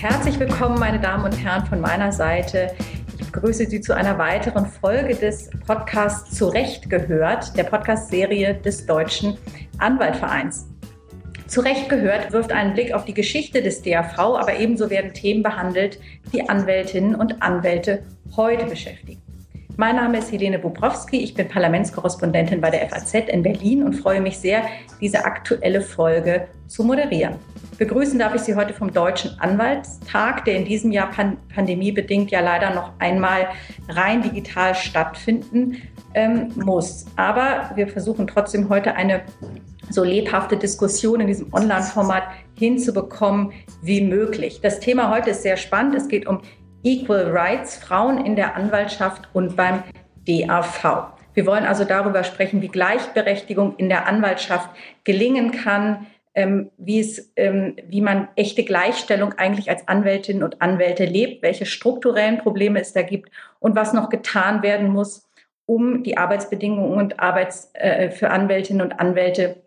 Herzlich willkommen, meine Damen und Herren, von meiner Seite. Ich begrüße Sie zu einer weiteren Folge des Podcasts Zurecht gehört, der Podcast-Serie des Deutschen Anwaltvereins. Zurecht gehört wirft einen Blick auf die Geschichte des DAV, aber ebenso werden Themen behandelt, die Anwältinnen und Anwälte heute beschäftigen. Mein Name ist Helene Bobrowski, ich bin Parlamentskorrespondentin bei der FAZ in Berlin und freue mich sehr, diese aktuelle Folge zu moderieren. Begrüßen darf ich Sie heute vom Deutschen Anwaltstag, der in diesem Jahr pan pandemiebedingt ja leider noch einmal rein digital stattfinden ähm, muss. Aber wir versuchen trotzdem heute eine so lebhafte Diskussion in diesem Online-Format hinzubekommen wie möglich. Das Thema heute ist sehr spannend. Es geht um Equal Rights, Frauen in der Anwaltschaft und beim DAV. Wir wollen also darüber sprechen, wie Gleichberechtigung in der Anwaltschaft gelingen kann, ähm, wie, es, ähm, wie man echte Gleichstellung eigentlich als Anwältinnen und Anwälte lebt, welche strukturellen Probleme es da gibt und was noch getan werden muss, um die Arbeitsbedingungen und Arbeits, äh, für Anwältinnen und Anwälte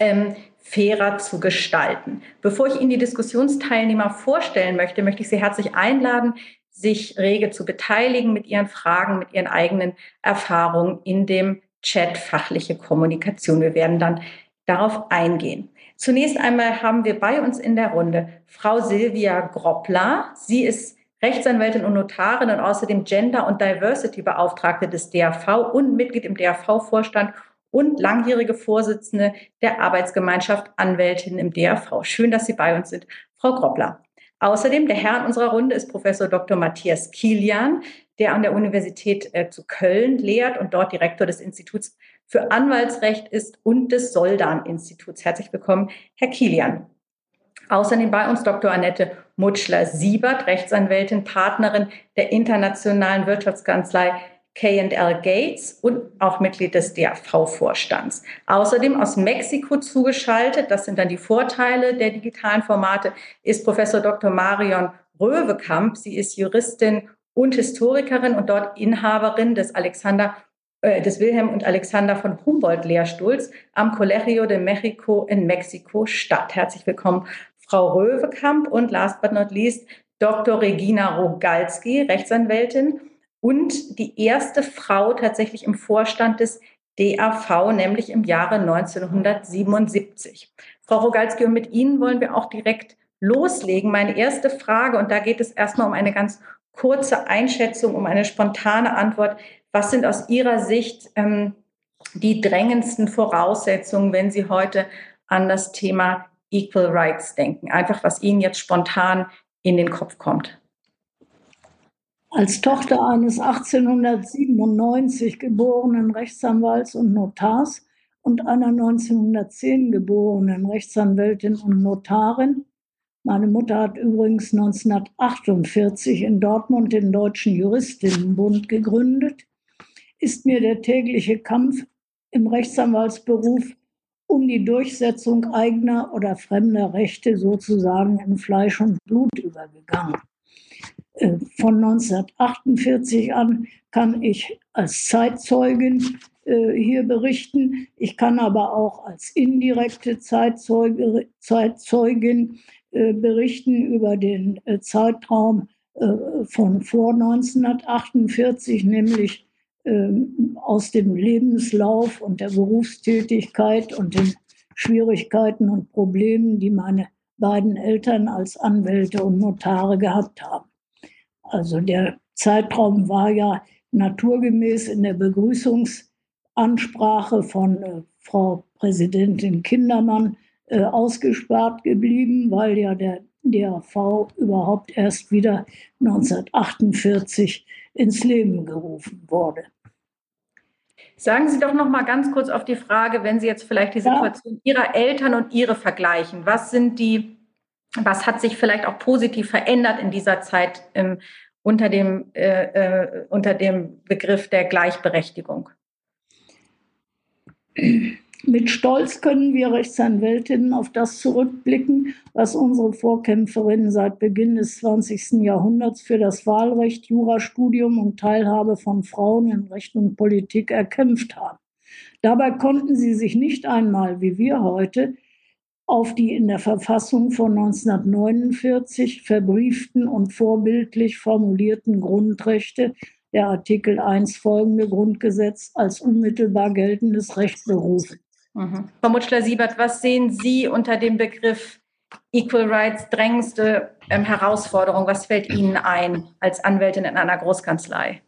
ähm, fairer zu gestalten. Bevor ich Ihnen die Diskussionsteilnehmer vorstellen möchte, möchte ich Sie herzlich einladen, sich rege zu beteiligen mit Ihren Fragen, mit Ihren eigenen Erfahrungen in dem Chat fachliche Kommunikation. Wir werden dann darauf eingehen. Zunächst einmal haben wir bei uns in der Runde Frau Silvia Groppler. Sie ist Rechtsanwältin und Notarin und außerdem Gender- und Diversity-Beauftragte des DAV und Mitglied im DAV-Vorstand und langjährige Vorsitzende der Arbeitsgemeinschaft Anwältinnen im DAV. Schön, dass Sie bei uns sind, Frau Groppler. Außerdem der Herr in unserer Runde ist Professor Dr. Matthias Kilian, der an der Universität äh, zu Köln lehrt und dort Direktor des Instituts für Anwaltsrecht ist und des Soldan-Instituts. Herzlich willkommen, Herr Kilian. Außerdem bei uns Dr. Annette Mutschler-Siebert, Rechtsanwältin, Partnerin der internationalen Wirtschaftskanzlei K&L Gates und auch Mitglied des DAV-Vorstands. Außerdem aus Mexiko zugeschaltet, das sind dann die Vorteile der digitalen Formate, ist Professor Dr. Marion Röwekamp. Sie ist Juristin und Historikerin und dort Inhaberin des Alexander äh, des Wilhelm und Alexander von Humboldt Lehrstuhls am Colegio de Mexico in Mexiko-Stadt. Herzlich willkommen, Frau Röwekamp und last but not least Dr. Regina Rogalski, Rechtsanwältin und die erste Frau tatsächlich im Vorstand des DAV, nämlich im Jahre 1977. Frau Rogalski, und mit Ihnen wollen wir auch direkt loslegen. Meine erste Frage, und da geht es erstmal um eine ganz kurze Einschätzung, um eine spontane Antwort. Was sind aus Ihrer Sicht ähm, die drängendsten Voraussetzungen, wenn Sie heute an das Thema Equal Rights denken? Einfach, was Ihnen jetzt spontan in den Kopf kommt. Als Tochter eines 1897 geborenen Rechtsanwalts und Notars und einer 1910 geborenen Rechtsanwältin und Notarin, meine Mutter hat übrigens 1948 in Dortmund den Deutschen Juristinnenbund gegründet, ist mir der tägliche Kampf im Rechtsanwaltsberuf um die Durchsetzung eigener oder fremder Rechte sozusagen in Fleisch und Blut übergegangen. Äh, von 1948 an kann ich als Zeitzeugin äh, hier berichten. Ich kann aber auch als indirekte Zeitzeuge, Zeitzeugin äh, berichten über den Zeitraum von vor 1948, nämlich aus dem Lebenslauf und der Berufstätigkeit und den Schwierigkeiten und Problemen, die meine beiden Eltern als Anwälte und Notare gehabt haben. Also der Zeitraum war ja naturgemäß in der Begrüßungsansprache von äh, Frau Präsidentin Kindermann äh, ausgespart geblieben, weil ja der DAV überhaupt erst wieder 1948 ins Leben gerufen wurde. Sagen Sie doch noch mal ganz kurz auf die Frage, wenn Sie jetzt vielleicht die Situation ja. Ihrer Eltern und Ihre vergleichen. Was sind die was hat sich vielleicht auch positiv verändert in dieser Zeit unter, dem, äh, äh, unter dem Begriff der Gleichberechtigung? Mit Stolz können wir Rechtsanwältinnen auf das zurückblicken, was unsere Vorkämpferinnen seit Beginn des 20. Jahrhunderts für das Wahlrecht, Jurastudium und Teilhabe von Frauen in Recht und Politik erkämpft haben. Dabei konnten sie sich nicht einmal, wie wir heute, auf die in der Verfassung von 1949 verbrieften und vorbildlich formulierten Grundrechte der Artikel 1 folgende Grundgesetz als unmittelbar geltendes Recht berufen. Mhm. Frau Mutschler-Siebert, was sehen Sie unter dem Begriff Equal Rights drängendste ähm, Herausforderung? Was fällt Ihnen ein als Anwältin in einer Großkanzlei?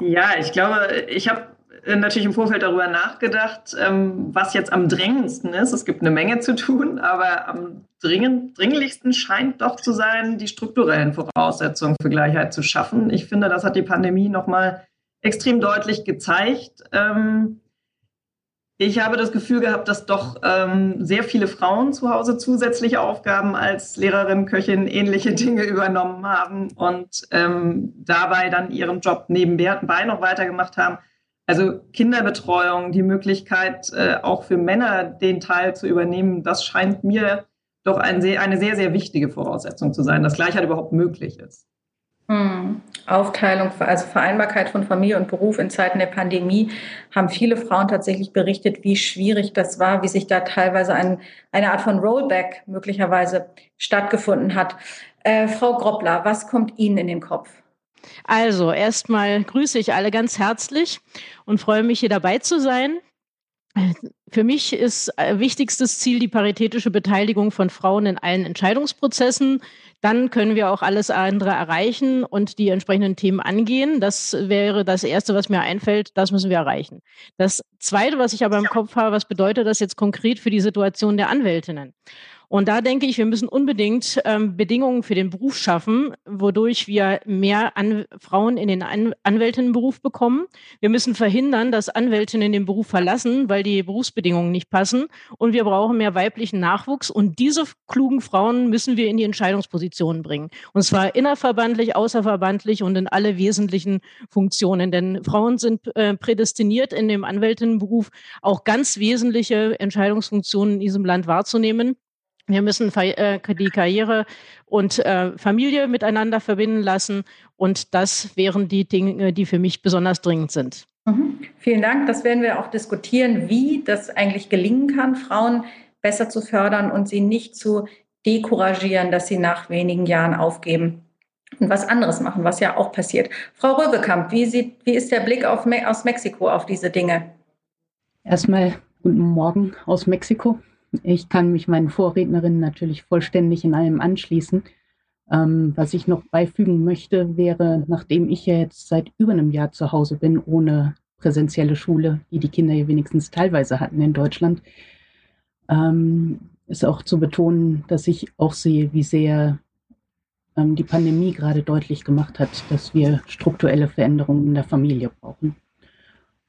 Ja, ich glaube, ich habe natürlich im Vorfeld darüber nachgedacht, ähm, was jetzt am drängendsten ist. Es gibt eine Menge zu tun, aber am dringend, dringlichsten scheint doch zu sein, die strukturellen Voraussetzungen für Gleichheit zu schaffen. Ich finde, das hat die Pandemie nochmal extrem deutlich gezeigt. Ähm, ich habe das Gefühl gehabt, dass doch ähm, sehr viele Frauen zu Hause zusätzliche Aufgaben als Lehrerin, Köchin, ähnliche Dinge übernommen haben und dabei dann ihren Job nebenbei noch weitergemacht haben. Also Kinderbetreuung, die Möglichkeit, äh, auch für Männer den Teil zu übernehmen, das scheint mir doch ein sehr, eine sehr, sehr wichtige Voraussetzung zu sein, dass Gleichheit überhaupt möglich ist. Hm. Aufteilung, also Vereinbarkeit von Familie und Beruf in Zeiten der Pandemie, haben viele Frauen tatsächlich berichtet, wie schwierig das war, wie sich da teilweise ein, eine Art von Rollback möglicherweise stattgefunden hat. Äh, Frau Groppler, was kommt Ihnen in den Kopf? Also, erstmal grüße ich alle ganz herzlich und freue mich, hier dabei zu sein. Für mich ist äh, wichtigstes Ziel die paritätische Beteiligung von Frauen in allen Entscheidungsprozessen. Dann können wir auch alles andere erreichen und die entsprechenden Themen angehen. Das wäre das Erste, was mir einfällt. Das müssen wir erreichen. Das Zweite, was ich aber im Kopf habe, was bedeutet das jetzt konkret für die Situation der Anwältinnen? Und da denke ich, wir müssen unbedingt ähm, Bedingungen für den Beruf schaffen, wodurch wir mehr An Frauen in den An Anwältinnenberuf bekommen. Wir müssen verhindern, dass Anwältinnen den Beruf verlassen, weil die Berufsbedingungen nicht passen. Und wir brauchen mehr weiblichen Nachwuchs. Und diese klugen Frauen müssen wir in die Entscheidungspositionen bringen. Und zwar innerverbandlich, außerverbandlich und in alle wesentlichen Funktionen. Denn Frauen sind äh, prädestiniert, in dem Anwältinnenberuf auch ganz wesentliche Entscheidungsfunktionen in diesem Land wahrzunehmen. Wir müssen äh, die Karriere und äh, Familie miteinander verbinden lassen. Und das wären die Dinge, die für mich besonders dringend sind. Mhm. Vielen Dank. Das werden wir auch diskutieren, wie das eigentlich gelingen kann, Frauen besser zu fördern und sie nicht zu decouragieren, dass sie nach wenigen Jahren aufgeben und was anderes machen, was ja auch passiert. Frau Röbekamp, wie, sieht, wie ist der Blick auf, aus Mexiko auf diese Dinge? Erstmal guten Morgen aus Mexiko. Ich kann mich meinen Vorrednerinnen natürlich vollständig in allem anschließen. Ähm, was ich noch beifügen möchte, wäre, nachdem ich ja jetzt seit über einem Jahr zu Hause bin, ohne präsentielle Schule, die die Kinder ja wenigstens teilweise hatten in Deutschland, ähm, ist auch zu betonen, dass ich auch sehe, wie sehr ähm, die Pandemie gerade deutlich gemacht hat, dass wir strukturelle Veränderungen in der Familie brauchen.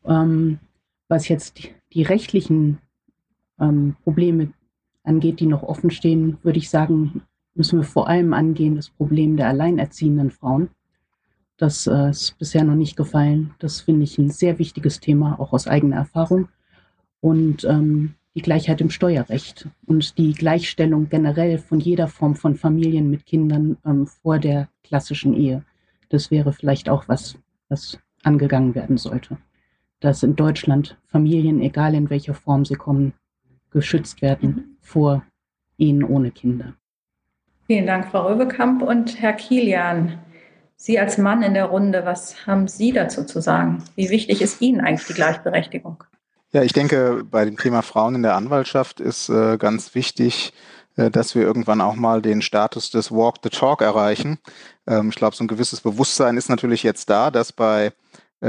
Ähm, was jetzt die, die rechtlichen ähm, Probleme angeht, die noch offen stehen, würde ich sagen, müssen wir vor allem angehen das Problem der alleinerziehenden Frauen. Das äh, ist bisher noch nicht gefallen. Das finde ich ein sehr wichtiges Thema, auch aus eigener Erfahrung. Und ähm, die Gleichheit im Steuerrecht und die Gleichstellung generell von jeder Form von Familien mit Kindern ähm, vor der klassischen Ehe. Das wäre vielleicht auch was, was angegangen werden sollte. Dass in Deutschland Familien, egal in welcher Form sie kommen, geschützt werden vor Ehen ohne Kinder. Vielen Dank, Frau Röbekamp. Und Herr Kilian, Sie als Mann in der Runde, was haben Sie dazu zu sagen? Wie wichtig ist Ihnen eigentlich die Gleichberechtigung? Ja, ich denke, bei dem Thema Frauen in der Anwaltschaft ist äh, ganz wichtig, äh, dass wir irgendwann auch mal den Status des Walk the Talk erreichen. Ähm, ich glaube, so ein gewisses Bewusstsein ist natürlich jetzt da, dass bei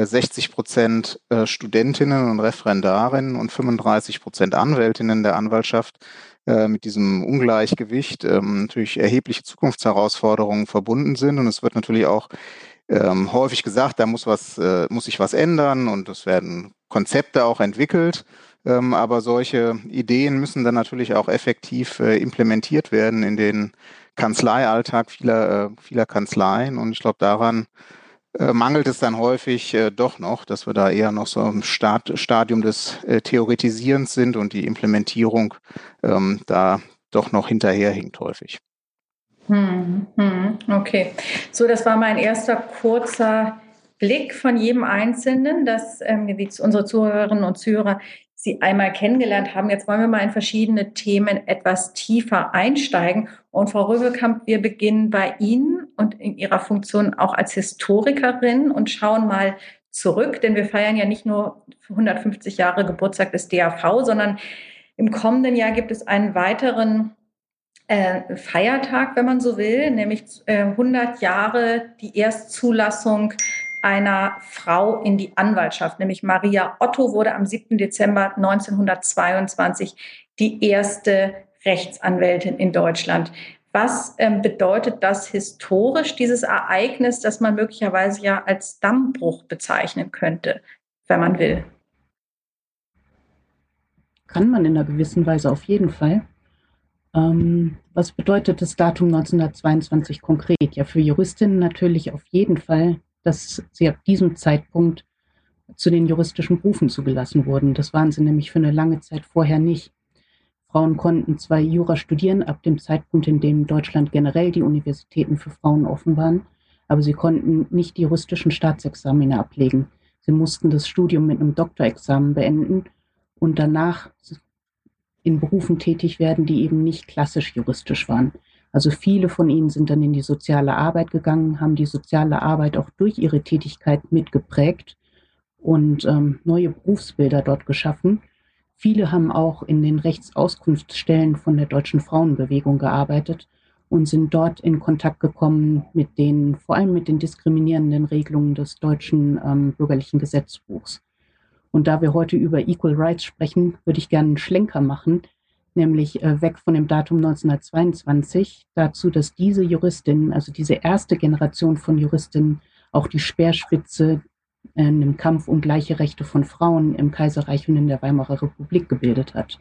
60 äh, Prozent äh, Studentinnen und Referendarinnen und 35 Prozent Anwältinnen der Anwaltschaft äh, mit diesem Ungleichgewicht ähm, natürlich erhebliche Zukunftsherausforderungen verbunden sind. Und es wird natürlich auch ähm, häufig gesagt, da muss was, muss sich was ändern und es werden Konzepte auch entwickelt. Ähm, aber solche Ideen müssen dann natürlich auch effektiv implementiert werden in den Kanzleialltag vieler, vieler Kanzleien. Und ich glaube, daran mangelt es dann häufig äh, doch noch, dass wir da eher noch so im Start, Stadium des äh, Theoretisierens sind und die Implementierung ähm, da doch noch hinterherhinkt häufig. Hm, hm, okay, so das war mein erster kurzer Blick von jedem Einzelnen, dass ähm, unsere Zuhörerinnen und Zuhörer Sie einmal kennengelernt haben. Jetzt wollen wir mal in verschiedene Themen etwas tiefer einsteigen. Und Frau Röbelkamp, wir beginnen bei Ihnen und in Ihrer Funktion auch als Historikerin und schauen mal zurück, denn wir feiern ja nicht nur 150 Jahre Geburtstag des DAV, sondern im kommenden Jahr gibt es einen weiteren äh, Feiertag, wenn man so will, nämlich äh, 100 Jahre die Erstzulassung einer Frau in die Anwaltschaft, nämlich Maria Otto wurde am 7. Dezember 1922 die erste Rechtsanwältin in Deutschland. Was ähm, bedeutet das historisch, dieses Ereignis, das man möglicherweise ja als Dammbruch bezeichnen könnte, wenn man will? Kann man in einer gewissen Weise auf jeden Fall. Ähm, was bedeutet das Datum 1922 konkret? Ja, für Juristinnen natürlich auf jeden Fall, dass sie ab diesem Zeitpunkt zu den juristischen Berufen zugelassen wurden. Das waren sie nämlich für eine lange Zeit vorher nicht. Frauen konnten zwar Jura studieren ab dem Zeitpunkt, in dem Deutschland generell die Universitäten für Frauen offen waren, aber sie konnten nicht die juristischen Staatsexamine ablegen. Sie mussten das Studium mit einem Doktorexamen beenden und danach in Berufen tätig werden, die eben nicht klassisch juristisch waren. Also viele von ihnen sind dann in die soziale Arbeit gegangen, haben die soziale Arbeit auch durch ihre Tätigkeit mitgeprägt und ähm, neue Berufsbilder dort geschaffen. Viele haben auch in den Rechtsauskunftsstellen von der deutschen Frauenbewegung gearbeitet und sind dort in Kontakt gekommen mit den, vor allem mit den diskriminierenden Regelungen des deutschen ähm, bürgerlichen Gesetzbuchs. Und da wir heute über Equal Rights sprechen, würde ich gerne einen Schlenker machen, nämlich äh, weg von dem Datum 1922, dazu, dass diese Juristinnen, also diese erste Generation von Juristinnen, auch die Speerspitze dem Kampf um gleiche Rechte von Frauen im Kaiserreich und in der Weimarer Republik gebildet hat.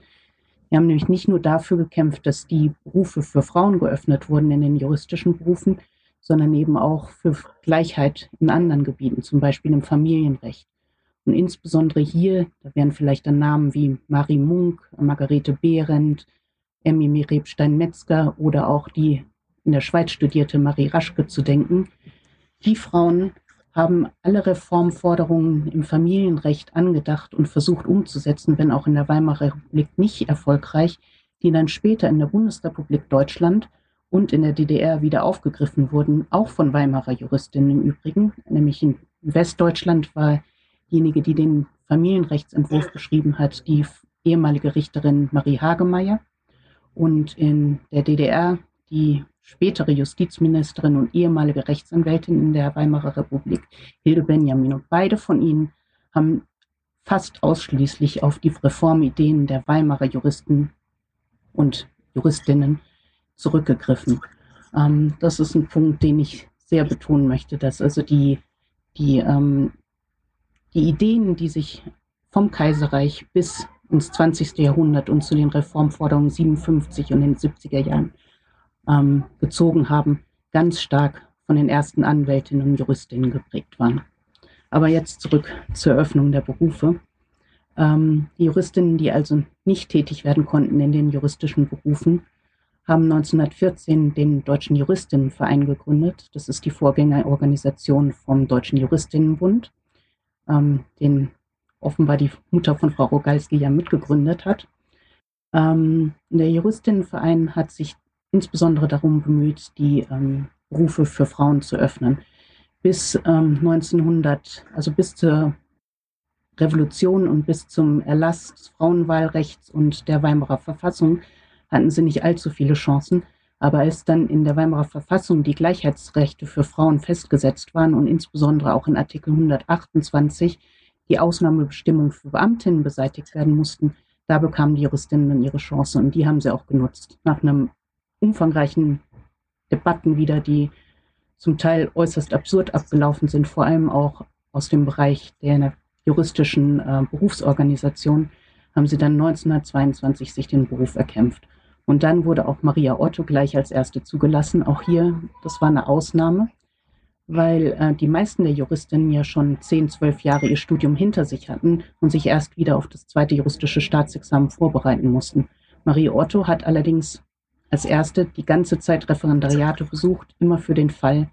Wir haben nämlich nicht nur dafür gekämpft, dass die Berufe für Frauen geöffnet wurden in den juristischen Berufen, sondern eben auch für Gleichheit in anderen Gebieten, zum Beispiel im Familienrecht. Und insbesondere hier, da wären vielleicht dann Namen wie Marie Munk, Margarete Behrendt, Emmy Rebstein-Metzger oder auch die in der Schweiz studierte Marie Raschke zu denken. Die Frauen haben alle Reformforderungen im Familienrecht angedacht und versucht umzusetzen, wenn auch in der Weimarer Republik nicht erfolgreich, die dann später in der Bundesrepublik Deutschland und in der DDR wieder aufgegriffen wurden, auch von Weimarer Juristinnen im Übrigen. Nämlich in Westdeutschland war diejenige, die den Familienrechtsentwurf geschrieben hat, die ehemalige Richterin Marie Hagemeyer. Und in der DDR die spätere Justizministerin und ehemalige Rechtsanwältin in der Weimarer Republik, Hilde Benjamin. Und beide von ihnen haben fast ausschließlich auf die Reformideen der Weimarer Juristen und Juristinnen zurückgegriffen. Ähm, das ist ein Punkt, den ich sehr betonen möchte, dass also die, die, ähm, die Ideen, die sich vom Kaiserreich bis ins 20. Jahrhundert und zu den Reformforderungen 57 und den 70er Jahren ähm, gezogen haben, ganz stark von den ersten Anwältinnen und Juristinnen geprägt waren. Aber jetzt zurück zur Eröffnung der Berufe. Ähm, die Juristinnen, die also nicht tätig werden konnten in den juristischen Berufen, haben 1914 den Deutschen Juristinnenverein gegründet. Das ist die Vorgängerorganisation vom Deutschen Juristinnenbund, ähm, den offenbar die Mutter von Frau Rogalski ja mitgegründet hat. Ähm, der Juristinnenverein hat sich insbesondere darum bemüht, die ähm, Berufe für Frauen zu öffnen. Bis ähm, 1900, also bis zur Revolution und bis zum Erlass des Frauenwahlrechts und der Weimarer Verfassung hatten sie nicht allzu viele Chancen. Aber als dann in der Weimarer Verfassung die Gleichheitsrechte für Frauen festgesetzt waren und insbesondere auch in Artikel 128 die Ausnahmebestimmungen für Beamtinnen beseitigt werden mussten, da bekamen die Juristinnen dann ihre Chance und die haben sie auch genutzt. Nach einem umfangreichen Debatten wieder, die zum Teil äußerst absurd abgelaufen sind, vor allem auch aus dem Bereich der juristischen äh, Berufsorganisation, haben sie dann 1922 sich den Beruf erkämpft. Und dann wurde auch Maria Otto gleich als erste zugelassen. Auch hier, das war eine Ausnahme, weil äh, die meisten der Juristinnen ja schon 10, 12 Jahre ihr Studium hinter sich hatten und sich erst wieder auf das zweite juristische Staatsexamen vorbereiten mussten. Marie Otto hat allerdings als erste die ganze Zeit Referendariate besucht, immer für den Fall,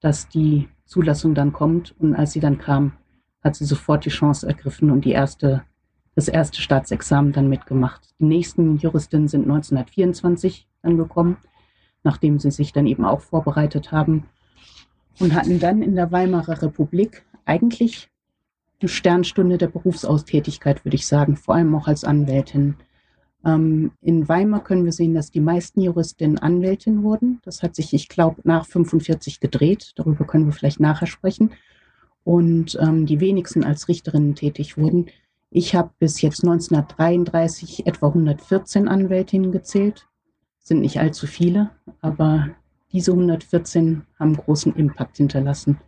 dass die Zulassung dann kommt. Und als sie dann kam, hat sie sofort die Chance ergriffen und die erste das erste Staatsexamen dann mitgemacht. Die nächsten Juristinnen sind 1924 dann gekommen, nachdem sie sich dann eben auch vorbereitet haben und hatten dann in der Weimarer Republik eigentlich eine Sternstunde der Berufsaustätigkeit, würde ich sagen, vor allem auch als Anwältin. Ähm, in Weimar können wir sehen, dass die meisten Juristinnen Anwältin wurden. Das hat sich, ich glaube, nach 45 gedreht. Darüber können wir vielleicht nachher sprechen. Und ähm, die wenigsten als Richterinnen tätig wurden. Ich habe bis jetzt 1933 etwa 114 Anwältinnen gezählt. Sind nicht allzu viele, aber diese 114 haben großen Impact hinterlassen.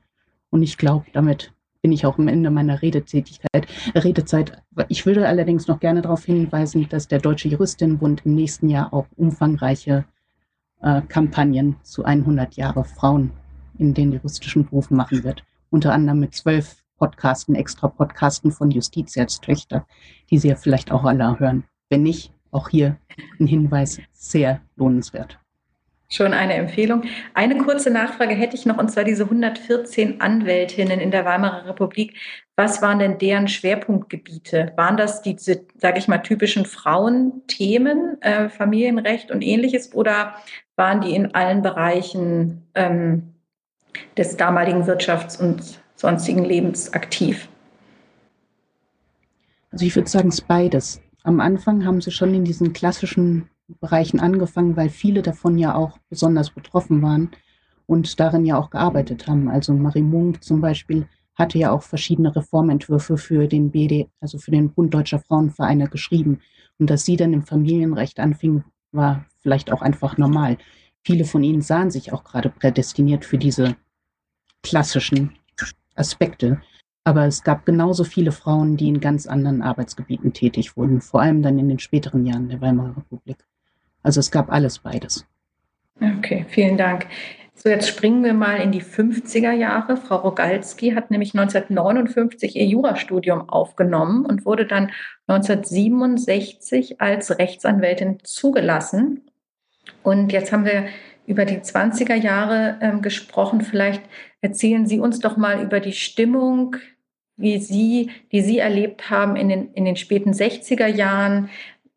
Und ich glaube, damit bin ich auch am Ende meiner Redetätigkeit, Redezeit. Ich würde allerdings noch gerne darauf hinweisen, dass der Deutsche Juristinnenbund im nächsten Jahr auch umfangreiche äh, Kampagnen zu 100 Jahre Frauen in den juristischen Berufen machen wird. Unter anderem mit zwölf Podcasten, extra Podcasten von Justizierstöchter, die Sie ja vielleicht auch alle hören. Wenn nicht, auch hier ein Hinweis, sehr lohnenswert. Schon eine Empfehlung. Eine kurze Nachfrage hätte ich noch, und zwar diese 114 Anwältinnen in der Weimarer Republik. Was waren denn deren Schwerpunktgebiete? Waren das diese, sage ich mal, typischen Frauenthemen, äh, Familienrecht und ähnliches, oder waren die in allen Bereichen ähm, des damaligen Wirtschafts- und sonstigen Lebens aktiv? Also ich würde sagen, es ist beides. Am Anfang haben sie schon in diesen klassischen Bereichen angefangen, weil viele davon ja auch besonders betroffen waren und darin ja auch gearbeitet haben. Also Marie Munk zum Beispiel hatte ja auch verschiedene Reformentwürfe für den BD, also für den Bund Deutscher Frauenvereine geschrieben. Und dass sie dann im Familienrecht anfing, war vielleicht auch einfach normal. Viele von ihnen sahen sich auch gerade prädestiniert für diese klassischen Aspekte. Aber es gab genauso viele Frauen, die in ganz anderen Arbeitsgebieten tätig wurden, vor allem dann in den späteren Jahren der Weimarer Republik. Also es gab alles beides. Okay, vielen Dank. So, jetzt springen wir mal in die 50er Jahre. Frau Rogalski hat nämlich 1959 ihr Jurastudium aufgenommen und wurde dann 1967 als Rechtsanwältin zugelassen. Und jetzt haben wir über die 20er Jahre ähm, gesprochen. Vielleicht erzählen Sie uns doch mal über die Stimmung, wie Sie, die Sie erlebt haben in den, in den späten 60er Jahren,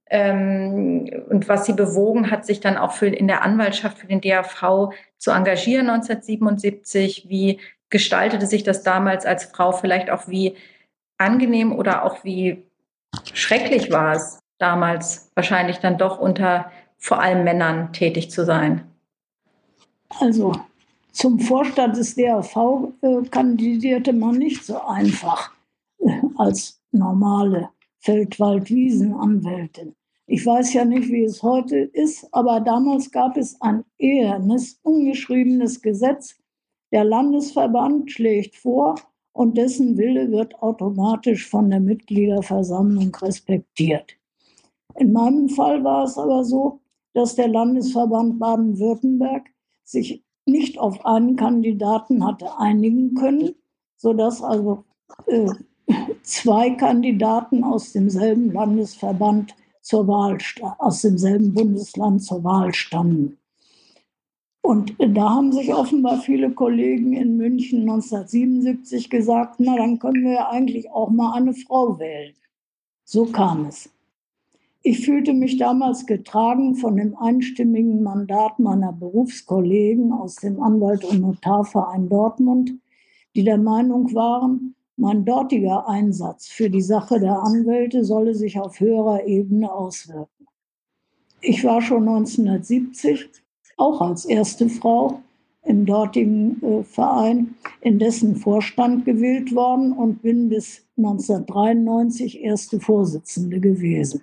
ähm, und was sie bewogen hat, sich dann auch für, in der Anwaltschaft für den DAV zu engagieren 1977. Wie gestaltete sich das damals als Frau vielleicht auch wie angenehm oder auch wie schrecklich war es damals wahrscheinlich dann doch unter vor allem Männern tätig zu sein? Also zum Vorstand des DAV äh, kandidierte man nicht so einfach äh, als normale Feldwald-Wiesenanwältin. Ich weiß ja nicht, wie es heute ist, aber damals gab es ein ehernes, ungeschriebenes Gesetz. Der Landesverband schlägt vor und dessen Wille wird automatisch von der Mitgliederversammlung respektiert. In meinem Fall war es aber so, dass der Landesverband Baden-Württemberg sich nicht auf einen Kandidaten hatte einigen können, sodass also äh, zwei Kandidaten aus demselben Landesverband zur Wahl, aus demselben Bundesland zur Wahl standen. Und da haben sich offenbar viele Kollegen in München 1977 gesagt, na dann können wir ja eigentlich auch mal eine Frau wählen. So kam es. Ich fühlte mich damals getragen von dem einstimmigen Mandat meiner Berufskollegen aus dem Anwalt- und Notarverein Dortmund, die der Meinung waren, mein dortiger Einsatz für die Sache der Anwälte solle sich auf höherer Ebene auswirken. Ich war schon 1970 auch als erste Frau im dortigen äh, Verein in dessen Vorstand gewählt worden und bin bis 1993 erste Vorsitzende gewesen.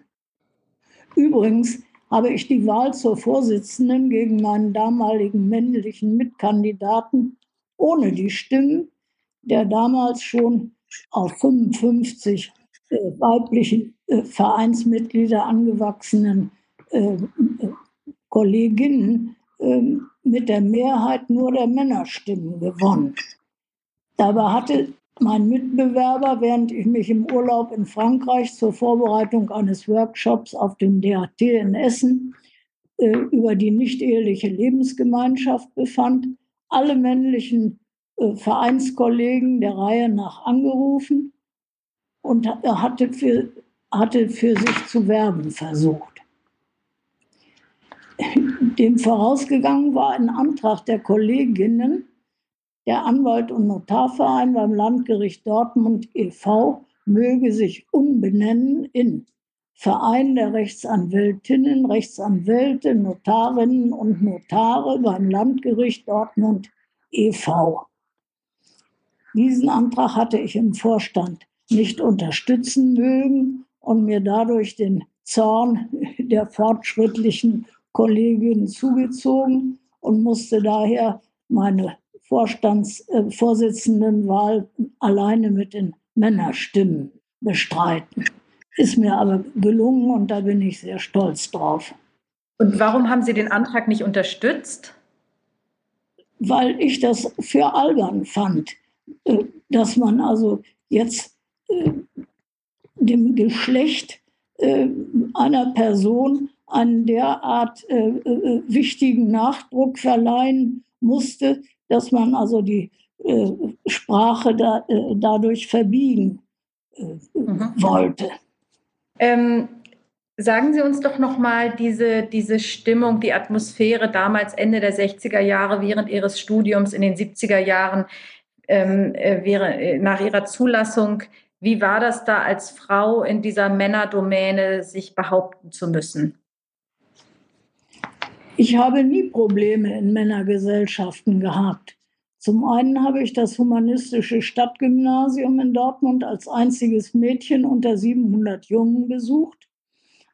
Übrigens habe ich die Wahl zur Vorsitzenden gegen meinen damaligen männlichen Mitkandidaten ohne die Stimmen der damals schon auf 55 äh, weiblichen äh, Vereinsmitglieder angewachsenen äh, Kolleginnen ähm, mit der Mehrheit nur der Männerstimmen gewonnen. Dabei hatte mein Mitbewerber, während ich mich im Urlaub in Frankreich zur Vorbereitung eines Workshops auf dem DAT in Essen äh, über die nicht-eheliche Lebensgemeinschaft befand, alle männlichen äh, Vereinskollegen der Reihe nach angerufen und er hatte für hatte für sich zu werben versucht. Dem vorausgegangen war ein Antrag der Kolleginnen, der Anwalt- und Notarverein beim Landgericht Dortmund e.V. möge sich umbenennen in Verein der Rechtsanwältinnen, Rechtsanwälte, Notarinnen und Notare beim Landgericht Dortmund e.V. Diesen Antrag hatte ich im Vorstand nicht unterstützen mögen und mir dadurch den Zorn der fortschrittlichen Kolleginnen zugezogen und musste daher meine Vorstandsvorsitzendenwahl äh, alleine mit den Männerstimmen bestreiten. Ist mir aber gelungen und da bin ich sehr stolz drauf. Und warum haben Sie den Antrag nicht unterstützt? Weil ich das für albern fand, äh, dass man also jetzt äh, dem Geschlecht einer Person einen derart wichtigen Nachdruck verleihen musste, dass man also die äh, Sprache da, äh, dadurch verbiegen äh, mhm. wollte. Ähm, sagen Sie uns doch nochmal diese, diese Stimmung, die Atmosphäre damals Ende der 60er Jahre während Ihres Studiums in den 70er Jahren ähm, äh, wäre, äh, nach Ihrer Zulassung. Wie war das da als Frau in dieser Männerdomäne sich behaupten zu müssen? Ich habe nie Probleme in Männergesellschaften gehabt. Zum einen habe ich das humanistische Stadtgymnasium in Dortmund als einziges Mädchen unter 700 Jungen besucht.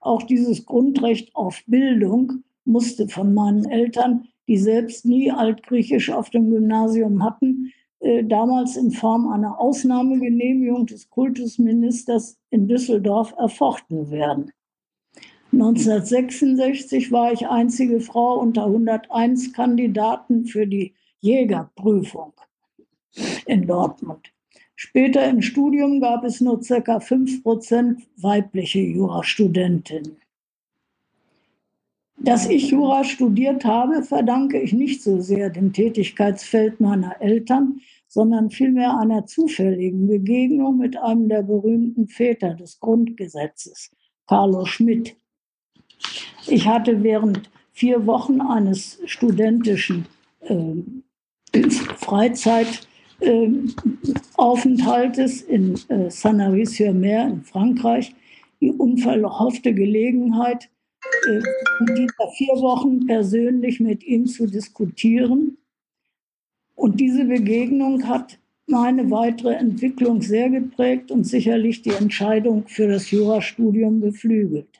Auch dieses Grundrecht auf Bildung musste von meinen Eltern, die selbst nie Altgriechisch auf dem Gymnasium hatten, äh, damals in Form einer Ausnahmegenehmigung des Kultusministers in Düsseldorf erfochten werden. 1966 war ich einzige Frau unter 101 Kandidaten für die Jägerprüfung in Dortmund. Später im Studium gab es nur ca. 5% weibliche Jurastudentinnen. Dass ich Jura studiert habe, verdanke ich nicht so sehr dem Tätigkeitsfeld meiner Eltern, sondern vielmehr einer zufälligen Begegnung mit einem der berühmten Väter des Grundgesetzes, Carlo Schmidt. Ich hatte während vier Wochen eines studentischen äh, Freizeitaufenthaltes äh, in äh, Sanary-sur-Mer in Frankreich die unverhoffte Gelegenheit, äh, in dieser vier Wochen persönlich mit ihm zu diskutieren. Und diese Begegnung hat meine weitere Entwicklung sehr geprägt und sicherlich die Entscheidung für das Jurastudium beflügelt.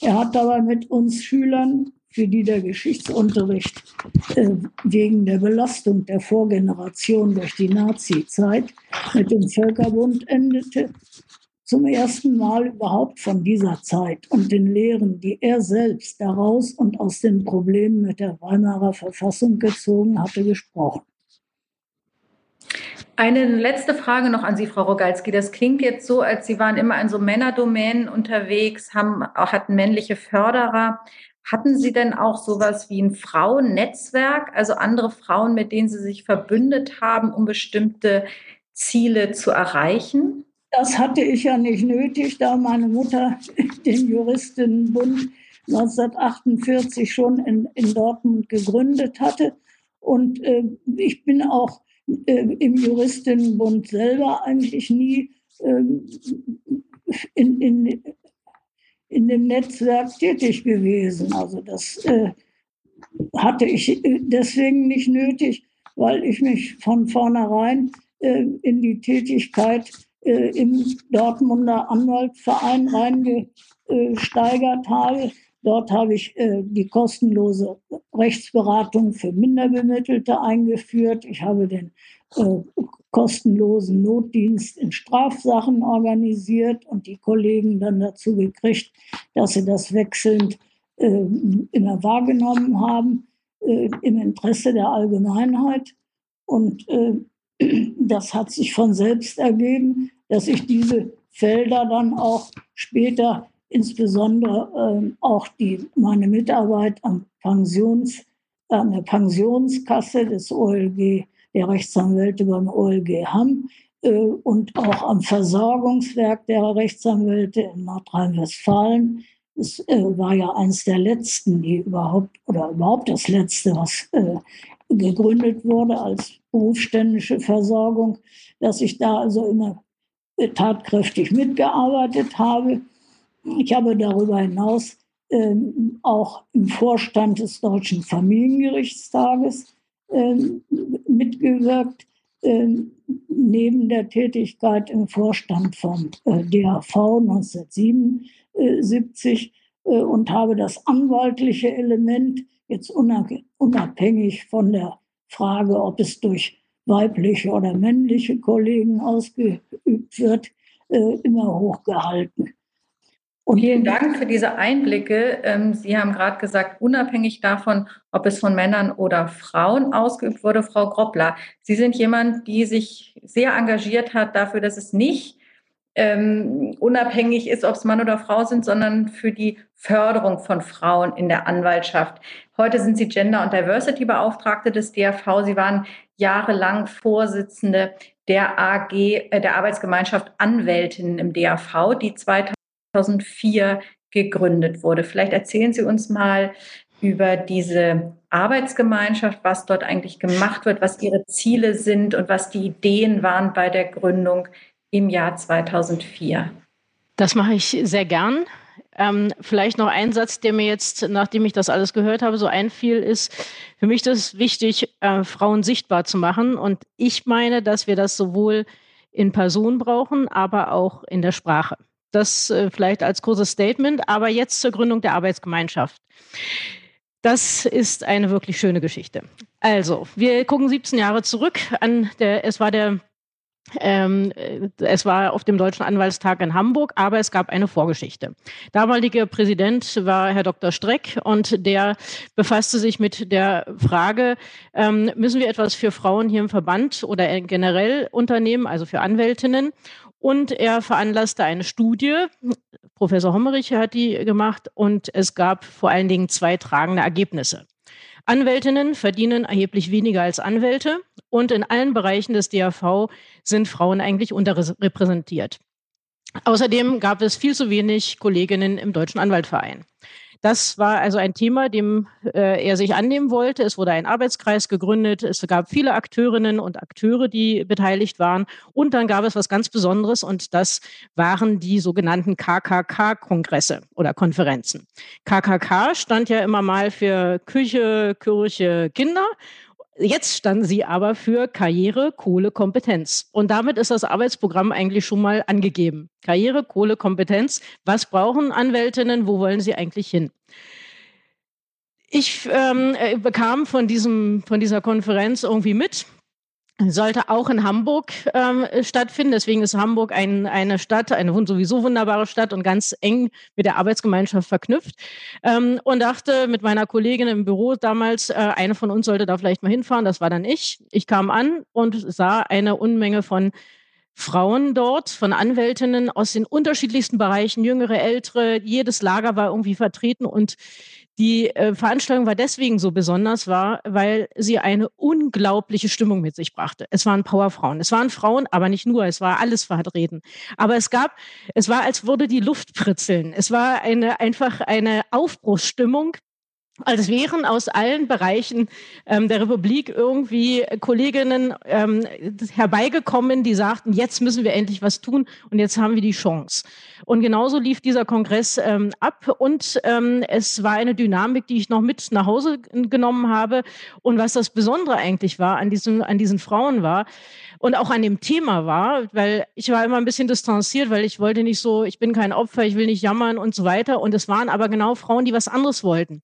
Er hat dabei mit uns Schülern, für die der Geschichtsunterricht äh, wegen der Belastung der Vorgeneration durch die Nazi-Zeit mit dem Völkerbund endete, zum ersten Mal überhaupt von dieser Zeit und den Lehren, die er selbst daraus und aus den Problemen mit der Weimarer Verfassung gezogen hatte, gesprochen. Eine letzte Frage noch an Sie, Frau Rogalski. Das klingt jetzt so, als Sie waren immer in so Männerdomänen unterwegs, haben, hatten männliche Förderer. Hatten Sie denn auch sowas wie ein Frauennetzwerk, also andere Frauen, mit denen Sie sich verbündet haben, um bestimmte Ziele zu erreichen? Das hatte ich ja nicht nötig, da meine Mutter den Juristinnenbund 1948 schon in, in Dortmund gegründet hatte. Und äh, ich bin auch im Juristinnenbund selber eigentlich nie ähm, in, in, in dem Netzwerk tätig gewesen. Also das äh, hatte ich äh, deswegen nicht nötig, weil ich mich von vornherein äh, in die Tätigkeit im Dortmunder Anwaltverein reingesteigert habe. Dort habe ich äh, die kostenlose Rechtsberatung für Minderbemittelte eingeführt. Ich habe den äh, kostenlosen Notdienst in Strafsachen organisiert und die Kollegen dann dazu gekriegt, dass sie das wechselnd äh, immer wahrgenommen haben äh, im Interesse der Allgemeinheit. Und äh, das hat sich von selbst ergeben, dass ich diese Felder dann auch später insbesondere äh, auch die, meine Mitarbeit am Pensions, an der Pensionskasse des OLG, der Rechtsanwälte beim OLG Hamm, äh, und auch am Versorgungswerk der Rechtsanwälte in Nordrhein-Westfalen. Es äh, war ja eines der letzten, die überhaupt, oder überhaupt das letzte, was äh, gegründet wurde als berufsständische Versorgung, dass ich da also immer tatkräftig mitgearbeitet habe. Ich habe darüber hinaus ähm, auch im Vorstand des Deutschen Familiengerichtstages ähm, mitgewirkt, ähm, neben der Tätigkeit im Vorstand vom äh, DAV 1977 äh, und habe das anwaltliche Element jetzt unabhängig von der Frage, ob es durch weibliche oder männliche Kollegen ausgeübt wird, äh, immer hochgehalten. Und Vielen Dank für diese Einblicke. Ähm, Sie haben gerade gesagt, unabhängig davon, ob es von Männern oder Frauen ausgeübt wurde, Frau Groppler. Sie sind jemand, die sich sehr engagiert hat dafür, dass es nicht ähm, unabhängig ist, ob es Mann oder Frau sind, sondern für die Förderung von Frauen in der Anwaltschaft. Heute sind Sie Gender- und Diversity-Beauftragte des DRV. Sie waren jahrelang Vorsitzende der AG, äh, der Arbeitsgemeinschaft Anwältinnen im DRV, die 2000 2004 gegründet wurde. Vielleicht erzählen Sie uns mal über diese Arbeitsgemeinschaft, was dort eigentlich gemacht wird, was Ihre Ziele sind und was die Ideen waren bei der Gründung im Jahr 2004. Das mache ich sehr gern. Ähm, vielleicht noch ein Satz, der mir jetzt, nachdem ich das alles gehört habe, so einfiel, ist, für mich es wichtig, äh, Frauen sichtbar zu machen. Und ich meine, dass wir das sowohl in Person brauchen, aber auch in der Sprache. Das äh, vielleicht als großes Statement, aber jetzt zur Gründung der Arbeitsgemeinschaft. Das ist eine wirklich schöne Geschichte. Also, wir gucken 17 Jahre zurück an der, es war der ähm, äh, es war auf dem Deutschen Anwaltstag in Hamburg, aber es gab eine Vorgeschichte. Damaliger Präsident war Herr Dr. Streck und der befasste sich mit der Frage, ähm, müssen wir etwas für Frauen hier im Verband oder generell unternehmen, also für Anwältinnen? Und er veranlasste eine Studie. Professor Hommerich hat die gemacht und es gab vor allen Dingen zwei tragende Ergebnisse. Anwältinnen verdienen erheblich weniger als Anwälte und in allen Bereichen des DAV sind Frauen eigentlich unterrepräsentiert. Außerdem gab es viel zu wenig Kolleginnen im Deutschen Anwaltverein. Das war also ein Thema, dem äh, er sich annehmen wollte. Es wurde ein Arbeitskreis gegründet. Es gab viele Akteurinnen und Akteure, die beteiligt waren. Und dann gab es was ganz Besonderes und das waren die sogenannten KKK-Kongresse oder Konferenzen. KKK stand ja immer mal für Küche, Kirche, Kinder. Jetzt standen sie aber für Karriere, Kohle, Kompetenz. Und damit ist das Arbeitsprogramm eigentlich schon mal angegeben. Karriere, Kohle, Kompetenz. Was brauchen Anwältinnen? Wo wollen sie eigentlich hin? Ich ähm, äh, bekam von, diesem, von dieser Konferenz irgendwie mit, sollte auch in Hamburg ähm, stattfinden. Deswegen ist Hamburg ein, eine Stadt, eine sowieso wunderbare Stadt und ganz eng mit der Arbeitsgemeinschaft verknüpft. Ähm, und dachte mit meiner Kollegin im Büro damals, äh, eine von uns sollte da vielleicht mal hinfahren. Das war dann ich. Ich kam an und sah eine Unmenge von Frauen dort, von Anwältinnen aus den unterschiedlichsten Bereichen, jüngere, ältere, jedes Lager war irgendwie vertreten und die äh, Veranstaltung war deswegen so besonders, war, weil sie eine unglaubliche Stimmung mit sich brachte. Es waren Powerfrauen. Es waren Frauen, aber nicht nur. Es war alles vertreten. Aber es gab, es war, als würde die Luft pritzeln. Es war eine, einfach eine Aufbruchsstimmung als wären aus allen Bereichen ähm, der Republik irgendwie Kolleginnen ähm, herbeigekommen, die sagten, jetzt müssen wir endlich was tun und jetzt haben wir die Chance. Und genauso lief dieser Kongress ähm, ab und ähm, es war eine Dynamik, die ich noch mit nach Hause genommen habe. Und was das Besondere eigentlich war an, diesem, an diesen Frauen war und auch an dem Thema war, weil ich war immer ein bisschen distanziert, weil ich wollte nicht so, ich bin kein Opfer, ich will nicht jammern und so weiter. Und es waren aber genau Frauen, die was anderes wollten.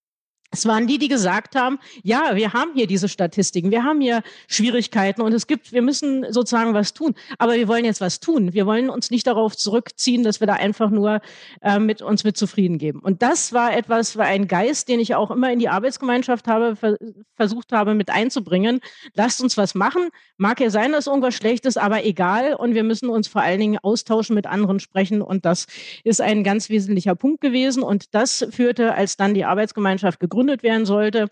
Es waren die, die gesagt haben, ja, wir haben hier diese Statistiken, wir haben hier Schwierigkeiten und es gibt, wir müssen sozusagen was tun. Aber wir wollen jetzt was tun. Wir wollen uns nicht darauf zurückziehen, dass wir da einfach nur äh, mit uns mit zufrieden geben. Und das war etwas, war ein Geist, den ich auch immer in die Arbeitsgemeinschaft habe, ver versucht habe mit einzubringen. Lasst uns was machen. Mag ja sein, dass irgendwas schlecht ist, aber egal. Und wir müssen uns vor allen Dingen austauschen, mit anderen sprechen. Und das ist ein ganz wesentlicher Punkt gewesen. Und das führte, als dann die Arbeitsgemeinschaft gegründet gegründet werden sollte,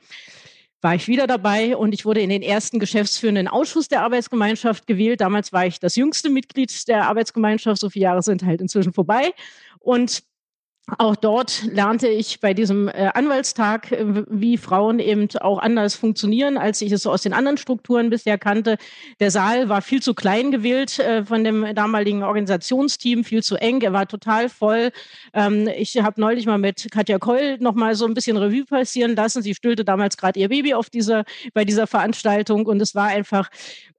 war ich wieder dabei und ich wurde in den ersten geschäftsführenden Ausschuss der Arbeitsgemeinschaft gewählt. Damals war ich das jüngste Mitglied der Arbeitsgemeinschaft. So viele Jahre sind halt inzwischen vorbei. Und auch dort lernte ich bei diesem äh, Anwaltstag, äh, wie Frauen eben auch anders funktionieren, als ich es so aus den anderen Strukturen bisher kannte. Der Saal war viel zu klein gewählt äh, von dem damaligen Organisationsteam, viel zu eng. Er war total voll. Ähm, ich habe neulich mal mit Katja Keul noch mal so ein bisschen Revue passieren lassen. Sie stillte damals gerade ihr Baby auf dieser, bei dieser Veranstaltung und es war einfach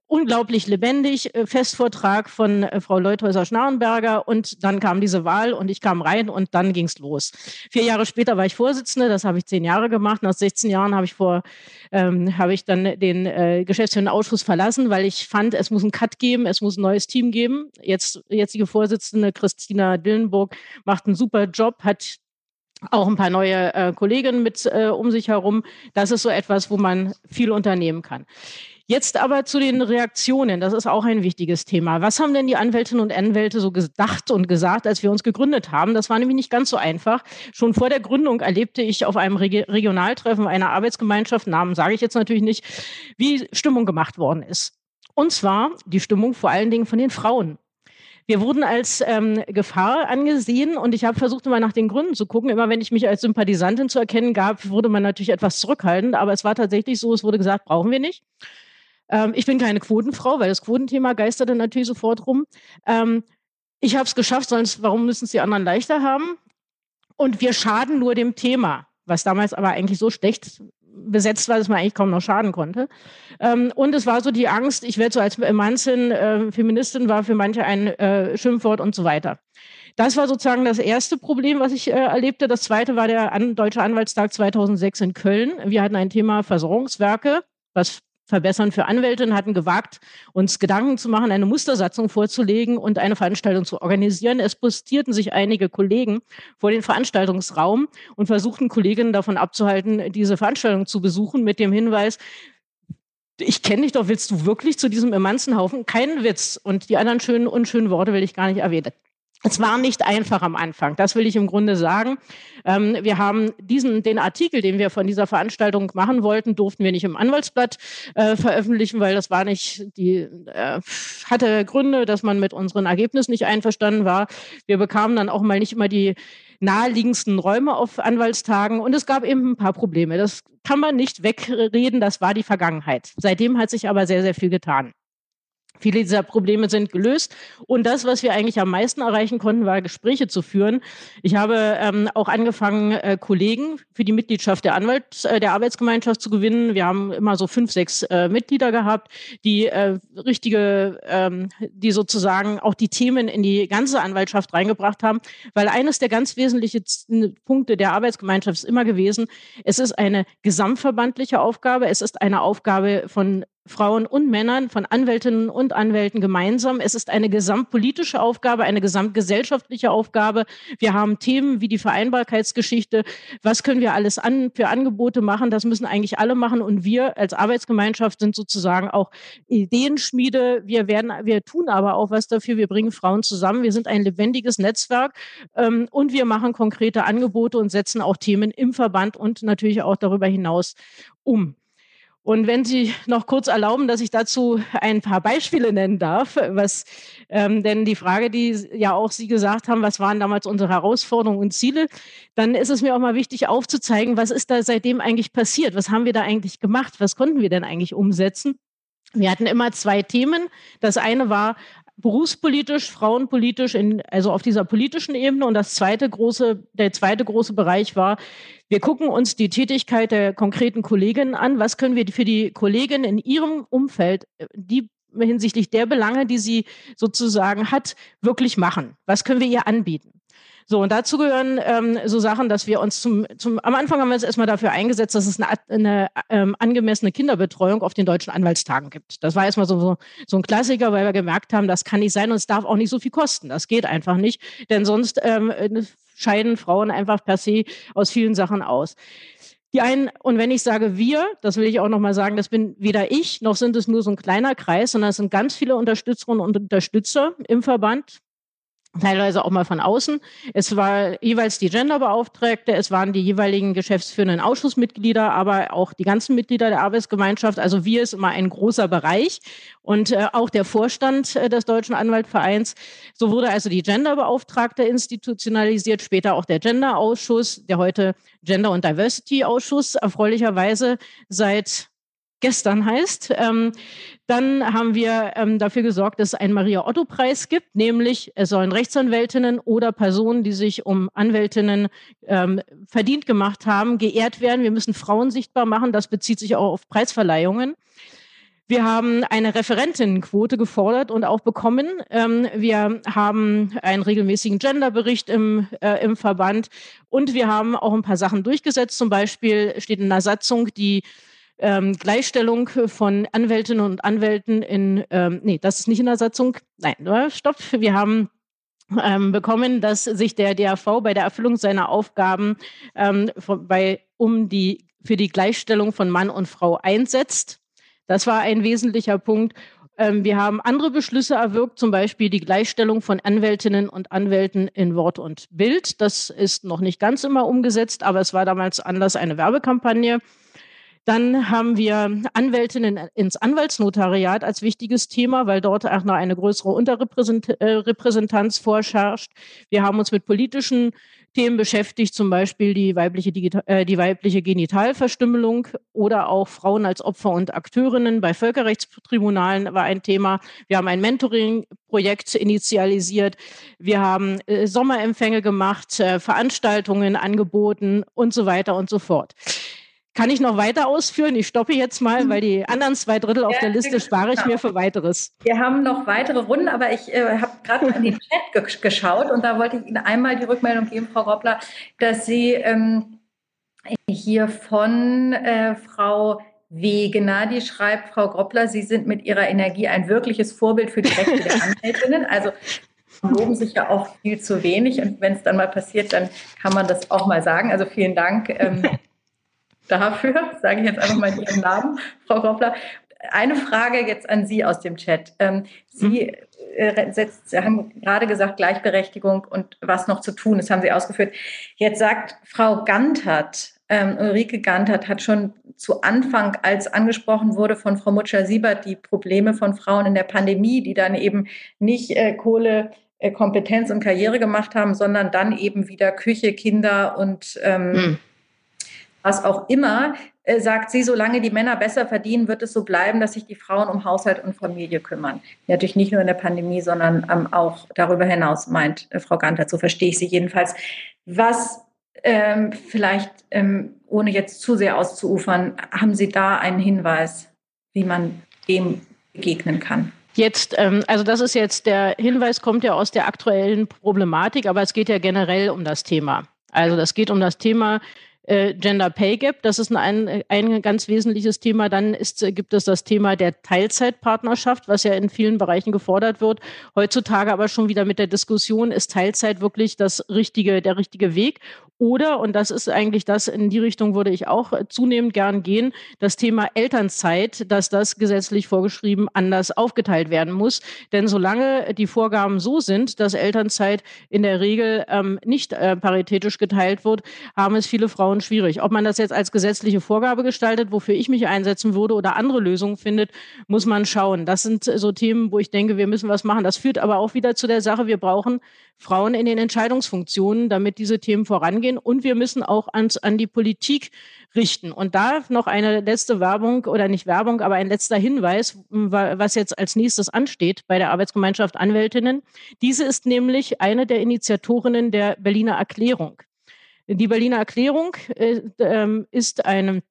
unglaublich lebendig, äh, Festvortrag von äh, Frau Leuthäuser-Schnarrenberger und dann kam diese Wahl und ich kam rein und dann ging's los. Vier Jahre später war ich Vorsitzende, das habe ich zehn Jahre gemacht. Nach 16 Jahren habe ich vor, ähm, habe ich dann den äh, geschäftsführenden Ausschuss verlassen, weil ich fand, es muss einen Cut geben, es muss ein neues Team geben. Jetzt jetzige Vorsitzende Christina Dillenburg macht einen super Job, hat auch ein paar neue äh, Kolleginnen mit äh, um sich herum. Das ist so etwas, wo man viel unternehmen kann. Jetzt aber zu den Reaktionen. Das ist auch ein wichtiges Thema. Was haben denn die Anwältinnen und Anwälte so gedacht und gesagt, als wir uns gegründet haben? Das war nämlich nicht ganz so einfach. Schon vor der Gründung erlebte ich auf einem Regionaltreffen einer Arbeitsgemeinschaft, Namen sage ich jetzt natürlich nicht, wie Stimmung gemacht worden ist. Und zwar die Stimmung vor allen Dingen von den Frauen. Wir wurden als ähm, Gefahr angesehen und ich habe versucht, immer nach den Gründen zu gucken. Immer wenn ich mich als Sympathisantin zu erkennen gab, wurde man natürlich etwas zurückhaltend, aber es war tatsächlich so, es wurde gesagt, brauchen wir nicht. Ähm, ich bin keine Quotenfrau, weil das Quotenthema geisterte natürlich sofort rum. Ähm, ich habe es geschafft, sonst warum müssen es die anderen leichter haben? Und wir schaden nur dem Thema, was damals aber eigentlich so schlecht besetzt war, dass man eigentlich kaum noch schaden konnte. Ähm, und es war so die Angst, ich werde so als Manzin, äh, Feministin war für manche ein äh, Schimpfwort und so weiter. Das war sozusagen das erste Problem, was ich äh, erlebte. Das zweite war der An Deutsche Anwaltstag 2006 in Köln. Wir hatten ein Thema Versorgungswerke, was Verbessern für Anwälte und hatten gewagt, uns Gedanken zu machen, eine Mustersatzung vorzulegen und eine Veranstaltung zu organisieren. Es postierten sich einige Kollegen vor den Veranstaltungsraum und versuchten Kolleginnen davon abzuhalten, diese Veranstaltung zu besuchen mit dem Hinweis, ich kenne dich doch, willst du wirklich zu diesem immensen Haufen? Kein Witz. Und die anderen schönen, unschönen Worte will ich gar nicht erwähnen. Es war nicht einfach am Anfang, das will ich im Grunde sagen. Ähm, wir haben diesen, den Artikel, den wir von dieser Veranstaltung machen wollten, durften wir nicht im Anwaltsblatt äh, veröffentlichen, weil das war nicht, die äh, hatte Gründe, dass man mit unseren Ergebnissen nicht einverstanden war. Wir bekamen dann auch mal nicht immer die naheliegendsten Räume auf Anwaltstagen und es gab eben ein paar Probleme. Das kann man nicht wegreden, das war die Vergangenheit. Seitdem hat sich aber sehr, sehr viel getan. Viele dieser Probleme sind gelöst. Und das, was wir eigentlich am meisten erreichen konnten, war Gespräche zu führen. Ich habe ähm, auch angefangen, äh, Kollegen für die Mitgliedschaft der Anwalt, äh, der Arbeitsgemeinschaft zu gewinnen. Wir haben immer so fünf, sechs äh, Mitglieder gehabt, die äh, richtige, ähm, die sozusagen auch die Themen in die ganze Anwaltschaft reingebracht haben. Weil eines der ganz wesentlichen Punkte der Arbeitsgemeinschaft ist immer gewesen, es ist eine gesamtverbandliche Aufgabe. Es ist eine Aufgabe von Frauen und Männern, von Anwältinnen und Anwälten gemeinsam. Es ist eine gesamtpolitische Aufgabe, eine gesamtgesellschaftliche Aufgabe. Wir haben Themen wie die Vereinbarkeitsgeschichte. Was können wir alles an, für Angebote machen? Das müssen eigentlich alle machen. Und wir als Arbeitsgemeinschaft sind sozusagen auch Ideenschmiede. Wir werden, wir tun aber auch was dafür. Wir bringen Frauen zusammen. Wir sind ein lebendiges Netzwerk ähm, und wir machen konkrete Angebote und setzen auch Themen im Verband und natürlich auch darüber hinaus um. Und wenn Sie noch kurz erlauben, dass ich dazu ein paar Beispiele nennen darf, was ähm, denn die Frage, die ja auch Sie gesagt haben, was waren damals unsere Herausforderungen und Ziele, dann ist es mir auch mal wichtig aufzuzeigen, was ist da seitdem eigentlich passiert, was haben wir da eigentlich gemacht, was konnten wir denn eigentlich umsetzen. Wir hatten immer zwei Themen. Das eine war berufspolitisch, frauenpolitisch, in, also auf dieser politischen Ebene. Und das zweite große, der zweite große Bereich war, wir gucken uns die Tätigkeit der konkreten Kolleginnen an. Was können wir für die Kolleginnen in ihrem Umfeld, die hinsichtlich der Belange, die sie sozusagen hat, wirklich machen? Was können wir ihr anbieten? So, und dazu gehören ähm, so Sachen, dass wir uns zum, zum, am Anfang haben wir uns erstmal dafür eingesetzt, dass es eine, eine ähm, angemessene Kinderbetreuung auf den deutschen Anwaltstagen gibt. Das war erstmal so, so, so ein Klassiker, weil wir gemerkt haben, das kann nicht sein und es darf auch nicht so viel kosten. Das geht einfach nicht, denn sonst ähm, scheiden Frauen einfach per se aus vielen Sachen aus. Die einen, und wenn ich sage wir, das will ich auch nochmal sagen, das bin weder ich, noch sind es nur so ein kleiner Kreis, sondern es sind ganz viele Unterstützerinnen und Unterstützer im Verband, teilweise auch mal von außen. Es war jeweils die Genderbeauftragte, es waren die jeweiligen geschäftsführenden Ausschussmitglieder, aber auch die ganzen Mitglieder der Arbeitsgemeinschaft. Also wir ist immer ein großer Bereich und äh, auch der Vorstand äh, des Deutschen Anwaltvereins. So wurde also die Genderbeauftragte institutionalisiert, später auch der Genderausschuss, der heute Gender- und Diversity-Ausschuss, erfreulicherweise seit gestern heißt. Ähm, dann haben wir ähm, dafür gesorgt, dass es einen Maria-Otto-Preis gibt, nämlich es sollen Rechtsanwältinnen oder Personen, die sich um Anwältinnen ähm, verdient gemacht haben, geehrt werden. Wir müssen Frauen sichtbar machen. Das bezieht sich auch auf Preisverleihungen. Wir haben eine Referentinnenquote gefordert und auch bekommen. Ähm, wir haben einen regelmäßigen Genderbericht im, äh, im Verband und wir haben auch ein paar Sachen durchgesetzt. Zum Beispiel steht in der Satzung die ähm, Gleichstellung von Anwältinnen und Anwälten in, ähm, nee, das ist nicht in der Satzung. Nein, stopp. Wir haben ähm, bekommen, dass sich der DAV bei der Erfüllung seiner Aufgaben ähm, bei, um die, für die Gleichstellung von Mann und Frau einsetzt. Das war ein wesentlicher Punkt. Ähm, wir haben andere Beschlüsse erwirkt, zum Beispiel die Gleichstellung von Anwältinnen und Anwälten in Wort und Bild. Das ist noch nicht ganz immer umgesetzt, aber es war damals Anlass eine Werbekampagne. Dann haben wir Anwältinnen ins Anwaltsnotariat als wichtiges Thema, weil dort auch noch eine größere Unterrepräsentanz vorherrscht. Wir haben uns mit politischen Themen beschäftigt, zum Beispiel die weibliche, äh, die weibliche Genitalverstümmelung oder auch Frauen als Opfer und Akteurinnen bei Völkerrechtstribunalen war ein Thema. Wir haben ein Mentoring-Projekt initialisiert. Wir haben äh, Sommerempfänge gemacht, äh, Veranstaltungen angeboten und so weiter und so fort. Kann ich noch weiter ausführen? Ich stoppe jetzt mal, weil die anderen zwei Drittel auf der Liste spare ich mir für weiteres. Wir haben noch weitere Runden, aber ich äh, habe gerade in den Chat ge geschaut und da wollte ich Ihnen einmal die Rückmeldung geben, Frau Roppler, dass Sie ähm, hier von äh, Frau Wegener, die schreibt, Frau Groppler, Sie sind mit Ihrer Energie ein wirkliches Vorbild für die Rechte der Anwältinnen. Also loben sich ja auch viel zu wenig und wenn es dann mal passiert, dann kann man das auch mal sagen. Also vielen Dank. Ähm, dafür, sage ich jetzt einfach mal Ihren Namen, Frau Groppler. Eine Frage jetzt an Sie aus dem Chat. Ähm, Sie, äh, setzt, Sie haben gerade gesagt, Gleichberechtigung und was noch zu tun, das haben Sie ausgeführt. Jetzt sagt Frau Gantert, ähm, Ulrike Gantert hat schon zu Anfang, als angesprochen wurde von Frau Mutscher-Siebert, die Probleme von Frauen in der Pandemie, die dann eben nicht äh, Kohle, äh, Kompetenz und Karriere gemacht haben, sondern dann eben wieder Küche, Kinder und ähm, hm was auch immer, äh, sagt sie, solange die Männer besser verdienen, wird es so bleiben, dass sich die Frauen um Haushalt und Familie kümmern. Natürlich nicht nur in der Pandemie, sondern ähm, auch darüber hinaus, meint äh, Frau Ganter, so verstehe ich sie jedenfalls. Was ähm, vielleicht, ähm, ohne jetzt zu sehr auszuufern, haben Sie da einen Hinweis, wie man dem begegnen kann? Jetzt, ähm, also das ist jetzt, der Hinweis kommt ja aus der aktuellen Problematik, aber es geht ja generell um das Thema. Also das geht um das Thema, äh, Gender Pay Gap, das ist ein, ein ganz wesentliches Thema. Dann ist, gibt es das Thema der Teilzeitpartnerschaft, was ja in vielen Bereichen gefordert wird. Heutzutage aber schon wieder mit der Diskussion, ist Teilzeit wirklich das richtige, der richtige Weg? Oder, und das ist eigentlich das, in die Richtung würde ich auch zunehmend gern gehen, das Thema Elternzeit, dass das gesetzlich vorgeschrieben anders aufgeteilt werden muss. Denn solange die Vorgaben so sind, dass Elternzeit in der Regel ähm, nicht äh, paritätisch geteilt wird, haben es viele Frauen schwierig. Ob man das jetzt als gesetzliche Vorgabe gestaltet, wofür ich mich einsetzen würde oder andere Lösungen findet, muss man schauen. Das sind so Themen, wo ich denke, wir müssen was machen. Das führt aber auch wieder zu der Sache, wir brauchen Frauen in den Entscheidungsfunktionen, damit diese Themen vorangehen. Und wir müssen auch ans, an die Politik richten. Und da noch eine letzte Werbung oder nicht Werbung, aber ein letzter Hinweis, was jetzt als nächstes ansteht bei der Arbeitsgemeinschaft Anwältinnen. Diese ist nämlich eine der Initiatorinnen der Berliner Erklärung. Die Berliner Erklärung äh, äh, ist eine ähm,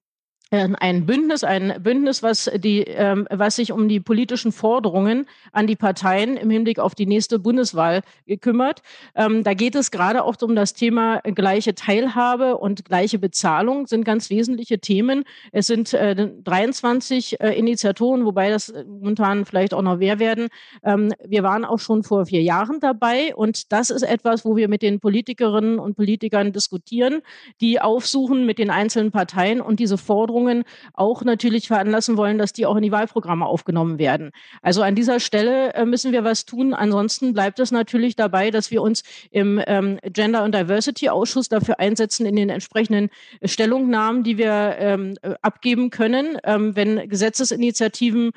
ein Bündnis, ein Bündnis, was die, ähm, was sich um die politischen Forderungen an die Parteien im Hinblick auf die nächste Bundeswahl kümmert. Ähm, da geht es gerade auch um das Thema gleiche Teilhabe und gleiche Bezahlung sind ganz wesentliche Themen. Es sind äh, 23 äh, Initiatoren, wobei das momentan vielleicht auch noch mehr werden. Ähm, wir waren auch schon vor vier Jahren dabei und das ist etwas, wo wir mit den Politikerinnen und Politikern diskutieren, die aufsuchen mit den einzelnen Parteien und diese Forderungen Forderungen auch natürlich veranlassen wollen, dass die auch in die Wahlprogramme aufgenommen werden. Also an dieser Stelle äh, müssen wir was tun. Ansonsten bleibt es natürlich dabei, dass wir uns im ähm, Gender und Diversity Ausschuss dafür einsetzen in den entsprechenden Stellungnahmen, die wir ähm, abgeben können, ähm, wenn Gesetzesinitiativen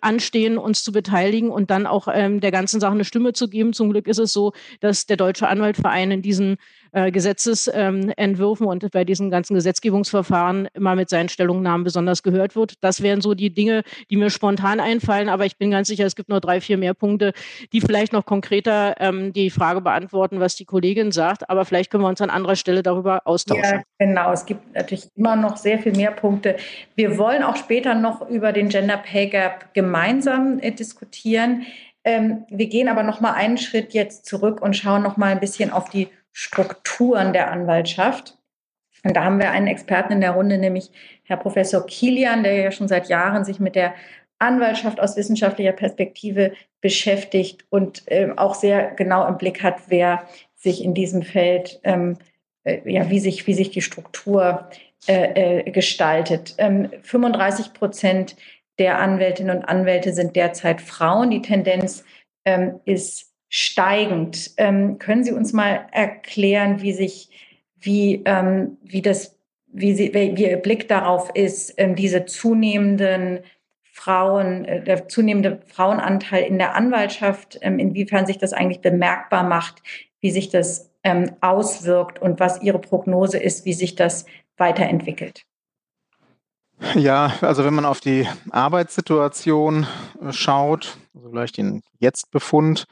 anstehen, uns zu beteiligen und dann auch der ganzen Sache eine Stimme zu geben. Zum Glück ist es so, dass der Deutsche Anwaltverein in diesen äh, Gesetzesentwürfen ähm, und bei diesen ganzen Gesetzgebungsverfahren immer mit seinen Stellungnahmen besonders gehört wird. Das wären so die Dinge, die mir spontan einfallen, aber ich bin ganz sicher, es gibt noch drei, vier mehr Punkte, die vielleicht noch konkreter ähm, die Frage beantworten, was die Kollegin sagt, aber vielleicht können wir uns an anderer Stelle darüber austauschen. Ja, genau. Es gibt natürlich immer noch sehr viel mehr Punkte. Wir wollen auch später noch über den Gender Pay Gap gemeinsam äh, diskutieren. Ähm, wir gehen aber noch mal einen Schritt jetzt zurück und schauen noch mal ein bisschen auf die Strukturen der Anwaltschaft. Und da haben wir einen Experten in der Runde, nämlich Herr Professor Kilian, der ja schon seit Jahren sich mit der Anwaltschaft aus wissenschaftlicher Perspektive beschäftigt und äh, auch sehr genau im Blick hat, wer sich in diesem Feld, ähm, äh, ja, wie sich, wie sich die Struktur äh, äh gestaltet. Ähm, 35 Prozent der Anwältinnen und Anwälte sind derzeit Frauen. Die Tendenz ähm, ist steigend. Ähm, können Sie uns mal erklären, wie sich, wie, ähm, wie das, wie, Sie, wie Ihr Blick darauf ist, ähm, diese zunehmenden Frauen, äh, der zunehmende Frauenanteil in der Anwaltschaft, ähm, inwiefern sich das eigentlich bemerkbar macht, wie sich das ähm, auswirkt und was Ihre Prognose ist, wie sich das weiterentwickelt? Ja, also wenn man auf die Arbeitssituation äh, schaut, also vielleicht den Jetztbefund,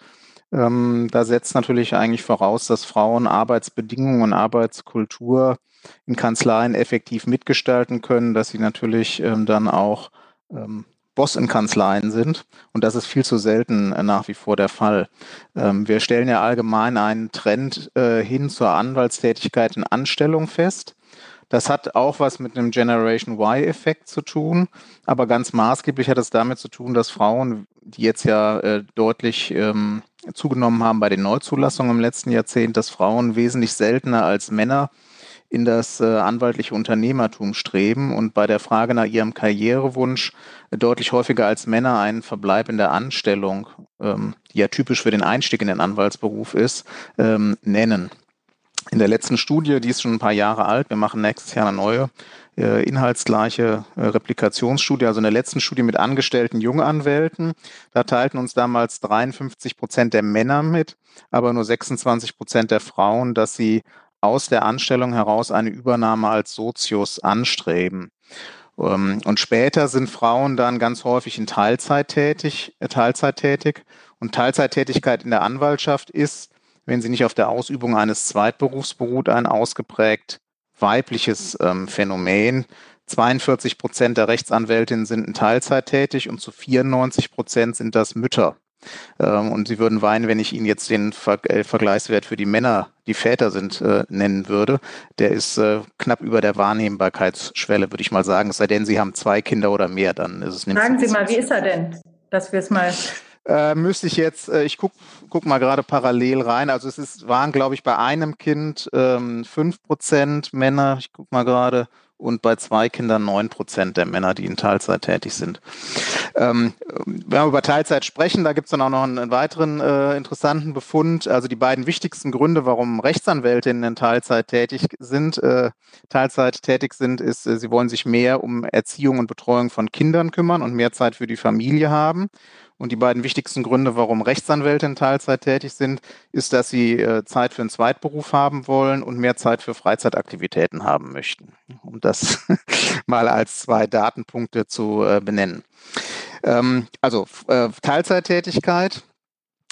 ähm, da setzt natürlich eigentlich voraus, dass Frauen Arbeitsbedingungen und Arbeitskultur in Kanzleien effektiv mitgestalten können, dass sie natürlich ähm, dann auch ähm, Boss in Kanzleien sind. Und das ist viel zu selten äh, nach wie vor der Fall. Ähm, wir stellen ja allgemein einen Trend äh, hin zur Anwaltstätigkeit in Anstellung fest. Das hat auch was mit einem Generation Y-Effekt zu tun, aber ganz maßgeblich hat es damit zu tun, dass Frauen, die jetzt ja äh, deutlich ähm, zugenommen haben bei den Neuzulassungen im letzten Jahrzehnt, dass Frauen wesentlich seltener als Männer in das äh, anwaltliche Unternehmertum streben und bei der Frage nach ihrem Karrierewunsch deutlich häufiger als Männer einen Verbleib in der Anstellung, ähm, die ja typisch für den Einstieg in den Anwaltsberuf ist, ähm, nennen. In der letzten Studie, die ist schon ein paar Jahre alt, wir machen nächstes Jahr eine neue, äh, inhaltsgleiche äh, Replikationsstudie, also in der letzten Studie mit angestellten Junganwälten. Da teilten uns damals 53 Prozent der Männer mit, aber nur 26 Prozent der Frauen, dass sie aus der Anstellung heraus eine Übernahme als Sozius anstreben. Ähm, und später sind Frauen dann ganz häufig in Teilzeit tätig, äh, Teilzeit tätig. Und Teilzeittätigkeit in der Anwaltschaft ist, wenn sie nicht auf der Ausübung eines Zweitberufs beruht, ein ausgeprägt weibliches ähm, Phänomen. 42 Prozent der Rechtsanwältinnen sind in Teilzeit tätig und zu 94 Prozent sind das Mütter. Ähm, und sie würden weinen, wenn ich Ihnen jetzt den Ver äh, Vergleichswert für die Männer, die Väter sind, äh, nennen würde. Der ist äh, knapp über der Wahrnehmbarkeitsschwelle, würde ich mal sagen. Es sei denn, Sie haben zwei Kinder oder mehr, dann ist es nicht. Sagen Sie mal, wie ist er denn? Dass wir es mal äh, müsste ich jetzt, äh, ich guck, guck mal gerade parallel rein. Also es ist, waren, glaube ich, bei einem Kind ähm, 5% Männer, ich guck mal gerade, und bei zwei Kindern 9% der Männer, die in Teilzeit tätig sind. Ähm, wenn wir über Teilzeit sprechen, da gibt es dann auch noch einen, einen weiteren äh, interessanten Befund. Also die beiden wichtigsten Gründe, warum Rechtsanwältinnen in Teilzeit tätig sind, äh, Teilzeit tätig sind, ist, äh, sie wollen sich mehr um Erziehung und Betreuung von Kindern kümmern und mehr Zeit für die Familie haben. Und die beiden wichtigsten Gründe, warum Rechtsanwälte in Teilzeit tätig sind, ist, dass sie äh, Zeit für einen Zweitberuf haben wollen und mehr Zeit für Freizeitaktivitäten haben möchten. Um das mal als zwei Datenpunkte zu äh, benennen. Ähm, also äh, Teilzeittätigkeit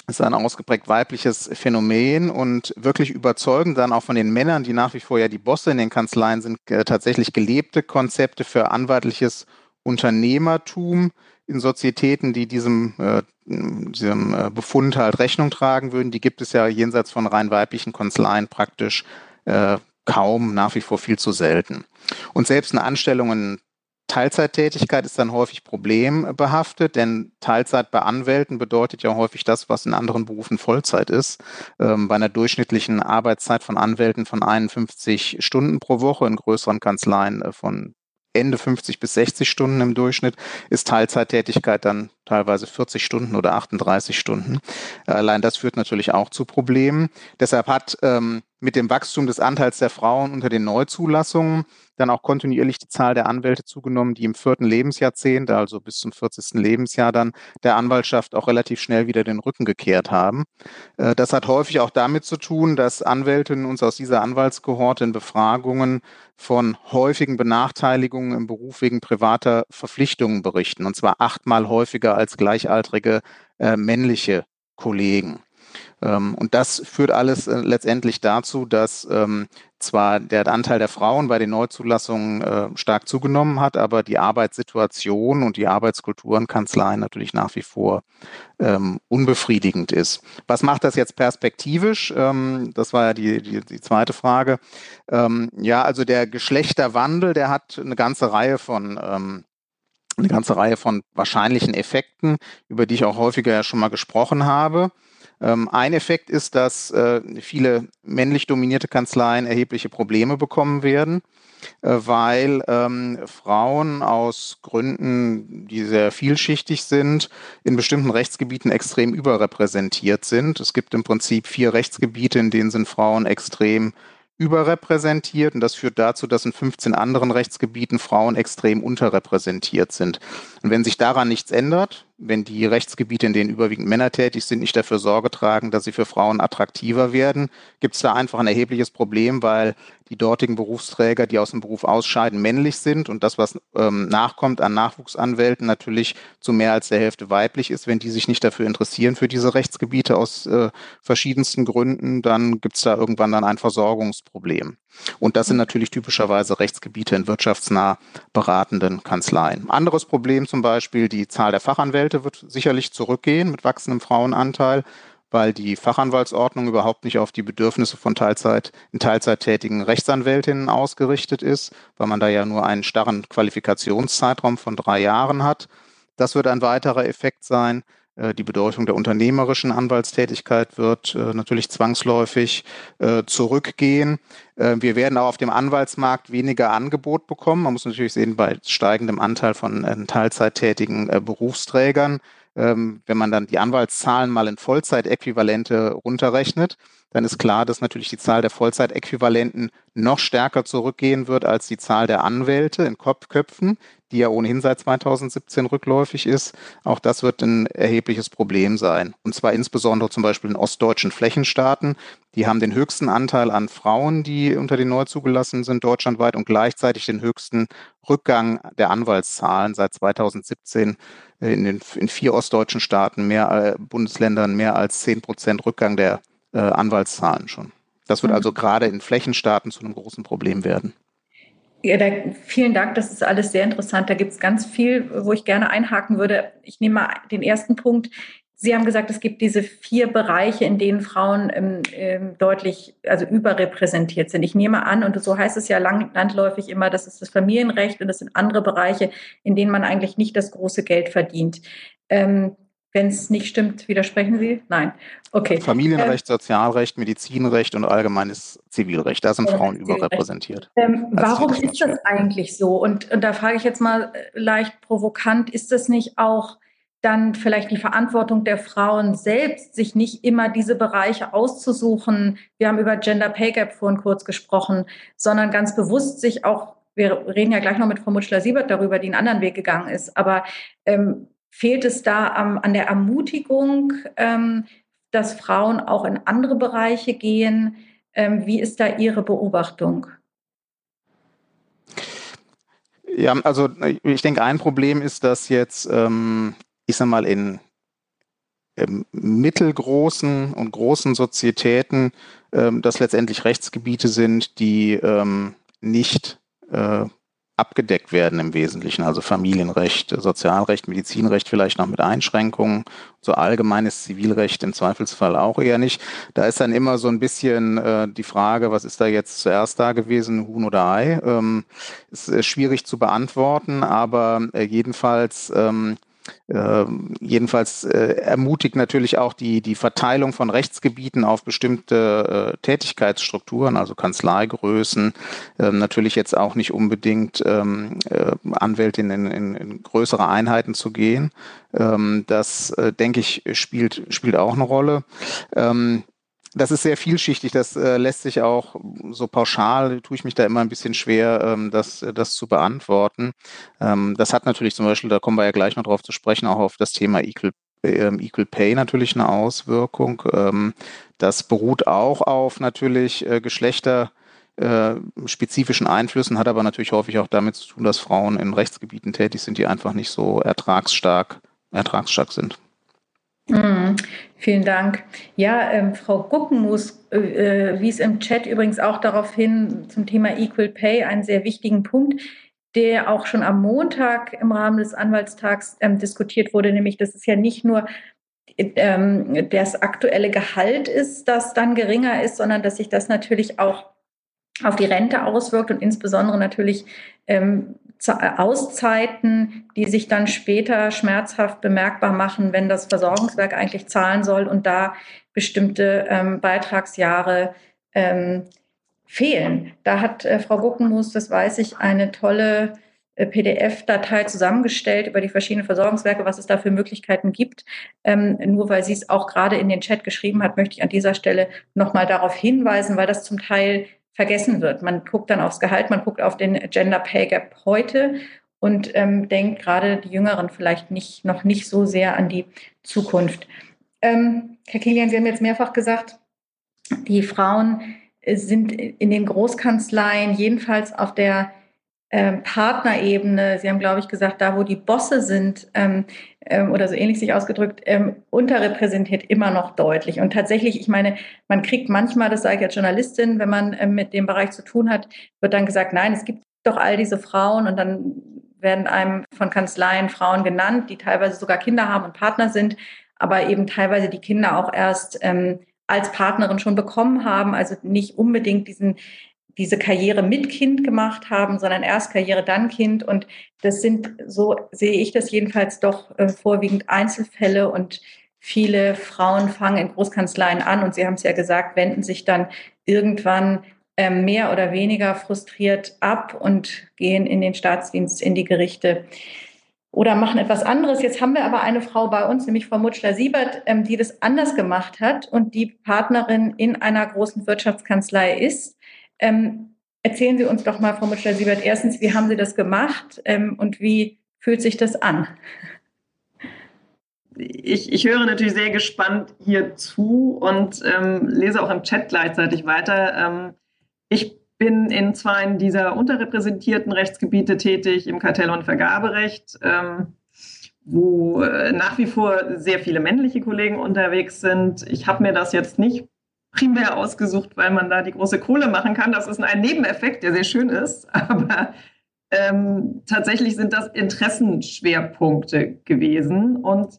ist ein ausgeprägt weibliches Phänomen und wirklich überzeugend dann auch von den Männern, die nach wie vor ja die Bosse in den Kanzleien sind, tatsächlich gelebte Konzepte für anwaltliches Unternehmertum, in Sozietäten, die diesem, äh, diesem äh, Befund halt Rechnung tragen würden. Die gibt es ja jenseits von rein weiblichen Kanzleien praktisch äh, kaum, nach wie vor viel zu selten. Und selbst eine Anstellung in Teilzeittätigkeit ist dann häufig problembehaftet, denn Teilzeit bei Anwälten bedeutet ja häufig das, was in anderen Berufen Vollzeit ist. Ähm, bei einer durchschnittlichen Arbeitszeit von Anwälten von 51 Stunden pro Woche, in größeren Kanzleien äh, von Ende 50 bis 60 Stunden im Durchschnitt, ist Teilzeittätigkeit dann teilweise 40 Stunden oder 38 Stunden. Allein das führt natürlich auch zu Problemen. Deshalb hat ähm, mit dem Wachstum des Anteils der Frauen unter den Neuzulassungen dann auch kontinuierlich die Zahl der Anwälte zugenommen, die im vierten Lebensjahrzehnt, also bis zum 40. Lebensjahr dann der Anwaltschaft auch relativ schnell wieder den Rücken gekehrt haben. Äh, das hat häufig auch damit zu tun, dass Anwältinnen uns aus dieser Anwaltskohorte in Befragungen von häufigen Benachteiligungen im Beruf wegen privater Verpflichtungen berichten, und zwar achtmal häufiger als gleichaltrige äh, männliche Kollegen. Ähm, und das führt alles äh, letztendlich dazu, dass ähm, zwar der Anteil der Frauen bei den Neuzulassungen äh, stark zugenommen hat, aber die Arbeitssituation und die Arbeitskultur in Kanzleien natürlich nach wie vor ähm, unbefriedigend ist. Was macht das jetzt perspektivisch? Ähm, das war ja die, die, die zweite Frage. Ähm, ja, also der Geschlechterwandel, der hat eine ganze Reihe von ähm, eine ganze Reihe von wahrscheinlichen Effekten, über die ich auch häufiger ja schon mal gesprochen habe. Ähm, ein Effekt ist, dass äh, viele männlich dominierte Kanzleien erhebliche Probleme bekommen werden, äh, weil ähm, Frauen aus Gründen, die sehr vielschichtig sind, in bestimmten Rechtsgebieten extrem überrepräsentiert sind. Es gibt im Prinzip vier Rechtsgebiete, in denen sind Frauen extrem überrepräsentiert und das führt dazu, dass in 15 anderen Rechtsgebieten Frauen extrem unterrepräsentiert sind. Und wenn sich daran nichts ändert, wenn die Rechtsgebiete, in denen überwiegend Männer tätig sind, nicht dafür Sorge tragen, dass sie für Frauen attraktiver werden, gibt es da einfach ein erhebliches Problem, weil die dortigen Berufsträger, die aus dem Beruf ausscheiden, männlich sind und das, was ähm, nachkommt an Nachwuchsanwälten, natürlich zu mehr als der Hälfte weiblich ist. Wenn die sich nicht dafür interessieren, für diese Rechtsgebiete aus äh, verschiedensten Gründen, dann gibt es da irgendwann dann ein Versorgungsproblem. Und das sind natürlich typischerweise Rechtsgebiete in wirtschaftsnah beratenden Kanzleien. Anderes Problem zum Beispiel, die Zahl der Fachanwälte wird sicherlich zurückgehen mit wachsendem Frauenanteil, weil die Fachanwaltsordnung überhaupt nicht auf die Bedürfnisse von Teilzeit, in Teilzeit tätigen Rechtsanwältinnen ausgerichtet ist, weil man da ja nur einen starren Qualifikationszeitraum von drei Jahren hat. Das wird ein weiterer Effekt sein. Äh, die Bedeutung der unternehmerischen Anwaltstätigkeit wird äh, natürlich zwangsläufig äh, zurückgehen. Wir werden auch auf dem Anwaltsmarkt weniger Angebot bekommen. Man muss natürlich sehen, bei steigendem Anteil von Teilzeittätigen Berufsträgern, ähm, wenn man dann die Anwaltszahlen mal in Vollzeitäquivalente runterrechnet, dann ist klar, dass natürlich die Zahl der Vollzeitäquivalenten noch stärker zurückgehen wird als die Zahl der Anwälte in Kopfköpfen, die ja ohnehin seit 2017 rückläufig ist. Auch das wird ein erhebliches Problem sein. Und zwar insbesondere zum Beispiel in ostdeutschen Flächenstaaten. Die haben den höchsten Anteil an Frauen, die unter den neu zugelassen sind, deutschlandweit und gleichzeitig den höchsten Rückgang der Anwaltszahlen seit 2017 in, den, in vier ostdeutschen Staaten, mehr äh, Bundesländern, mehr als 10 Prozent Rückgang der äh, Anwaltszahlen schon. Das wird mhm. also gerade in Flächenstaaten zu einem großen Problem werden. Ja, da, vielen Dank, das ist alles sehr interessant. Da gibt es ganz viel, wo ich gerne einhaken würde. Ich nehme mal den ersten Punkt. Sie haben gesagt, es gibt diese vier Bereiche, in denen Frauen ähm, ähm, deutlich, also überrepräsentiert sind. Ich nehme an, und so heißt es ja lang, landläufig immer, das ist das Familienrecht und das sind andere Bereiche, in denen man eigentlich nicht das große Geld verdient. Ähm, wenn es nicht stimmt, widersprechen Sie? Nein. Okay. Familienrecht, ähm, Sozialrecht, Medizinrecht und allgemeines Zivilrecht. Da sind Frauen überrepräsentiert. Ähm, warum ist das eigentlich so? Und, und da frage ich jetzt mal äh, leicht provokant, ist das nicht auch dann vielleicht die Verantwortung der Frauen selbst, sich nicht immer diese Bereiche auszusuchen. Wir haben über Gender Pay Gap vorhin kurz gesprochen, sondern ganz bewusst sich auch, wir reden ja gleich noch mit Frau Mutschler-Siebert darüber, die einen anderen Weg gegangen ist, aber ähm, fehlt es da am, an der Ermutigung, ähm, dass Frauen auch in andere Bereiche gehen? Ähm, wie ist da Ihre Beobachtung? Ja, also ich denke, ein Problem ist, dass jetzt, ähm, ich sag mal, in ähm, mittelgroßen und großen Sozietäten ähm, das letztendlich Rechtsgebiete sind, die ähm, nicht äh, abgedeckt werden im Wesentlichen, also Familienrecht, Sozialrecht, Medizinrecht vielleicht noch mit Einschränkungen, so allgemeines Zivilrecht im Zweifelsfall auch eher nicht. Da ist dann immer so ein bisschen äh, die Frage, was ist da jetzt zuerst da gewesen, Huhn oder Ei? Ähm, ist äh, schwierig zu beantworten, aber äh, jedenfalls ähm, äh, jedenfalls äh, ermutigt natürlich auch die, die Verteilung von Rechtsgebieten auf bestimmte äh, Tätigkeitsstrukturen, also Kanzleigrößen, ähm, natürlich jetzt auch nicht unbedingt ähm, äh, Anwältinnen in, in, in, größere Einheiten zu gehen. Ähm, das, äh, denke ich, spielt, spielt auch eine Rolle. Das ist sehr vielschichtig, das äh, lässt sich auch so pauschal, tue ich mich da immer ein bisschen schwer, ähm, das, das zu beantworten. Ähm, das hat natürlich zum Beispiel, da kommen wir ja gleich noch drauf zu sprechen, auch auf das Thema Equal, ähm, Equal Pay natürlich eine Auswirkung. Ähm, das beruht auch auf natürlich äh, Geschlechter äh, Einflüssen, hat aber natürlich häufig auch damit zu tun, dass Frauen in Rechtsgebieten tätig sind, die einfach nicht so ertragsstark, ertragsstark sind. Mhm. Vielen Dank. Ja, ähm, Frau Guckenmus äh, äh, wies im Chat übrigens auch darauf hin zum Thema Equal Pay, einen sehr wichtigen Punkt, der auch schon am Montag im Rahmen des Anwaltstags ähm, diskutiert wurde, nämlich dass es ja nicht nur ähm, das aktuelle Gehalt ist, das dann geringer ist, sondern dass sich das natürlich auch auf die Rente auswirkt und insbesondere natürlich ähm, Auszeiten, die sich dann später schmerzhaft bemerkbar machen, wenn das Versorgungswerk eigentlich zahlen soll und da bestimmte ähm, Beitragsjahre ähm, fehlen. Da hat äh, Frau Guckenmus, das weiß ich, eine tolle äh, PDF-Datei zusammengestellt über die verschiedenen Versorgungswerke, was es da für Möglichkeiten gibt. Ähm, nur weil sie es auch gerade in den Chat geschrieben hat, möchte ich an dieser Stelle nochmal darauf hinweisen, weil das zum Teil vergessen wird. Man guckt dann aufs Gehalt, man guckt auf den Gender Pay Gap heute und ähm, denkt gerade die Jüngeren vielleicht nicht, noch nicht so sehr an die Zukunft. Ähm, Herr Kilian, Sie haben jetzt mehrfach gesagt, die Frauen sind in den Großkanzleien jedenfalls auf der ähm, Partnerebene, Sie haben, glaube ich, gesagt, da wo die Bosse sind ähm, ähm, oder so ähnlich sich ausgedrückt, ähm, unterrepräsentiert immer noch deutlich. Und tatsächlich, ich meine, man kriegt manchmal, das sage ich als Journalistin, wenn man ähm, mit dem Bereich zu tun hat, wird dann gesagt, nein, es gibt doch all diese Frauen und dann werden einem von Kanzleien Frauen genannt, die teilweise sogar Kinder haben und Partner sind, aber eben teilweise die Kinder auch erst ähm, als Partnerin schon bekommen haben, also nicht unbedingt diesen diese Karriere mit Kind gemacht haben, sondern erst Karriere, dann Kind. Und das sind, so sehe ich das jedenfalls doch äh, vorwiegend Einzelfälle und viele Frauen fangen in Großkanzleien an und Sie haben es ja gesagt, wenden sich dann irgendwann äh, mehr oder weniger frustriert ab und gehen in den Staatsdienst, in die Gerichte oder machen etwas anderes. Jetzt haben wir aber eine Frau bei uns, nämlich Frau Mutschler-Siebert, ähm, die das anders gemacht hat und die Partnerin in einer großen Wirtschaftskanzlei ist ähm, erzählen Sie uns doch mal, Frau Mutschler-Siebert, erstens, wie haben Sie das gemacht ähm, und wie fühlt sich das an? Ich, ich höre natürlich sehr gespannt hier zu und ähm, lese auch im Chat gleichzeitig weiter. Ähm, ich bin in zwei dieser unterrepräsentierten Rechtsgebiete tätig, im Kartell- und Vergaberecht, ähm, wo äh, nach wie vor sehr viele männliche Kollegen unterwegs sind. Ich habe mir das jetzt nicht primär ausgesucht, weil man da die große Kohle machen kann. Das ist ein Nebeneffekt, der sehr schön ist. Aber ähm, tatsächlich sind das Interessenschwerpunkte gewesen. Und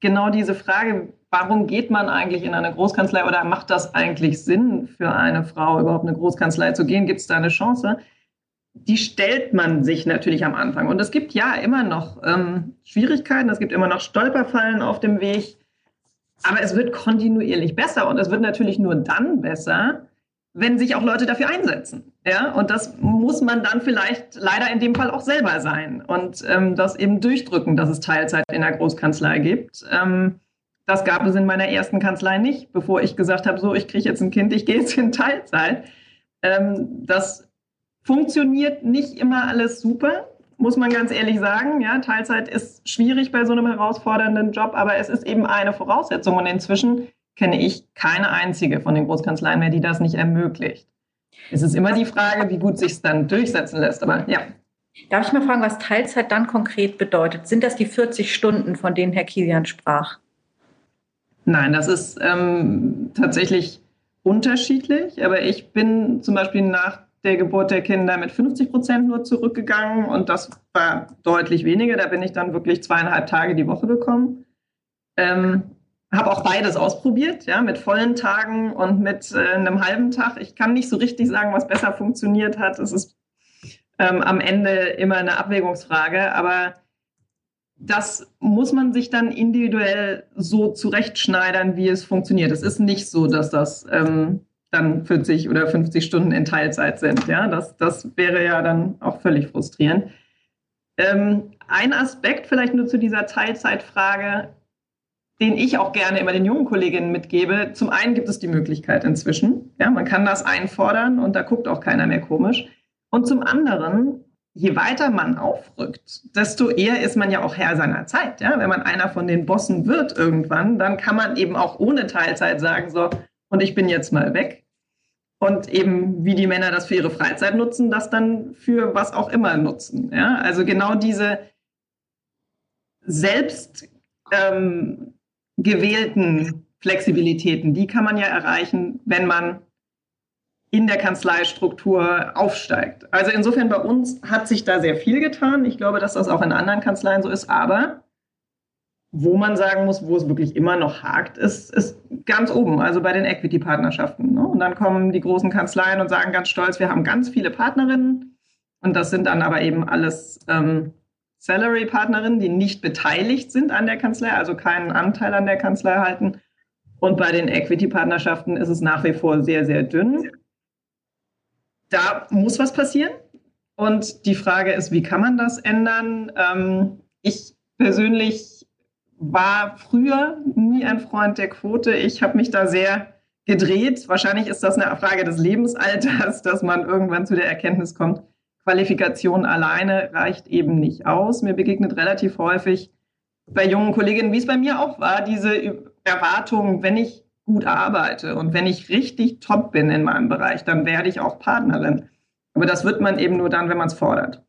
genau diese Frage, warum geht man eigentlich in eine Großkanzlei oder macht das eigentlich Sinn für eine Frau, überhaupt eine Großkanzlei zu gehen? Gibt es da eine Chance? Die stellt man sich natürlich am Anfang. Und es gibt ja immer noch ähm, Schwierigkeiten, es gibt immer noch Stolperfallen auf dem Weg. Aber es wird kontinuierlich besser und es wird natürlich nur dann besser, wenn sich auch Leute dafür einsetzen. Ja, und das muss man dann vielleicht leider in dem Fall auch selber sein und ähm, das eben durchdrücken, dass es Teilzeit in der Großkanzlei gibt. Ähm, das gab es in meiner ersten Kanzlei nicht, bevor ich gesagt habe, so, ich kriege jetzt ein Kind, ich gehe jetzt in Teilzeit. Ähm, das funktioniert nicht immer alles super muss man ganz ehrlich sagen. Ja, Teilzeit ist schwierig bei so einem herausfordernden Job, aber es ist eben eine Voraussetzung. Und inzwischen kenne ich keine einzige von den Großkanzleien mehr, die das nicht ermöglicht. Es ist immer die Frage, wie gut sich es dann durchsetzen lässt. Aber ja. Darf ich mal fragen, was Teilzeit dann konkret bedeutet? Sind das die 40 Stunden, von denen Herr Kilian sprach? Nein, das ist ähm, tatsächlich unterschiedlich. Aber ich bin zum Beispiel nach der Geburt der Kinder mit 50 Prozent nur zurückgegangen und das war deutlich weniger. Da bin ich dann wirklich zweieinhalb Tage die Woche gekommen. Ähm, habe auch beides ausprobiert, ja, mit vollen Tagen und mit äh, einem halben Tag. Ich kann nicht so richtig sagen, was besser funktioniert hat. Es ist ähm, am Ende immer eine Abwägungsfrage, aber das muss man sich dann individuell so zurechtschneidern, wie es funktioniert. Es ist nicht so, dass das ähm, dann 40 oder 50 Stunden in Teilzeit sind. Ja, das, das wäre ja dann auch völlig frustrierend. Ähm, ein Aspekt vielleicht nur zu dieser Teilzeitfrage, den ich auch gerne immer den jungen Kolleginnen mitgebe. Zum einen gibt es die Möglichkeit inzwischen. Ja, man kann das einfordern und da guckt auch keiner mehr komisch. Und zum anderen, je weiter man aufrückt, desto eher ist man ja auch Herr seiner Zeit. Ja? Wenn man einer von den Bossen wird irgendwann, dann kann man eben auch ohne Teilzeit sagen, so, und ich bin jetzt mal weg und eben wie die Männer das für ihre Freizeit nutzen, das dann für was auch immer nutzen. Ja? Also genau diese selbst ähm, gewählten Flexibilitäten, die kann man ja erreichen, wenn man in der Kanzleistruktur aufsteigt. Also insofern bei uns hat sich da sehr viel getan. Ich glaube, dass das auch in anderen Kanzleien so ist, aber wo man sagen muss, wo es wirklich immer noch hakt, ist, ist ganz oben, also bei den Equity-Partnerschaften. Ne? Und dann kommen die großen Kanzleien und sagen ganz stolz, wir haben ganz viele Partnerinnen. Und das sind dann aber eben alles ähm, Salary-Partnerinnen, die nicht beteiligt sind an der Kanzlei, also keinen Anteil an der Kanzlei halten. Und bei den Equity-Partnerschaften ist es nach wie vor sehr, sehr dünn. Da muss was passieren. Und die Frage ist, wie kann man das ändern? Ähm, ich persönlich war früher nie ein Freund der Quote. Ich habe mich da sehr gedreht. Wahrscheinlich ist das eine Frage des Lebensalters, dass man irgendwann zu der Erkenntnis kommt, Qualifikation alleine reicht eben nicht aus. Mir begegnet relativ häufig bei jungen Kolleginnen, wie es bei mir auch war, diese Erwartung, wenn ich gut arbeite und wenn ich richtig top bin in meinem Bereich, dann werde ich auch Partnerin. Aber das wird man eben nur dann, wenn man es fordert.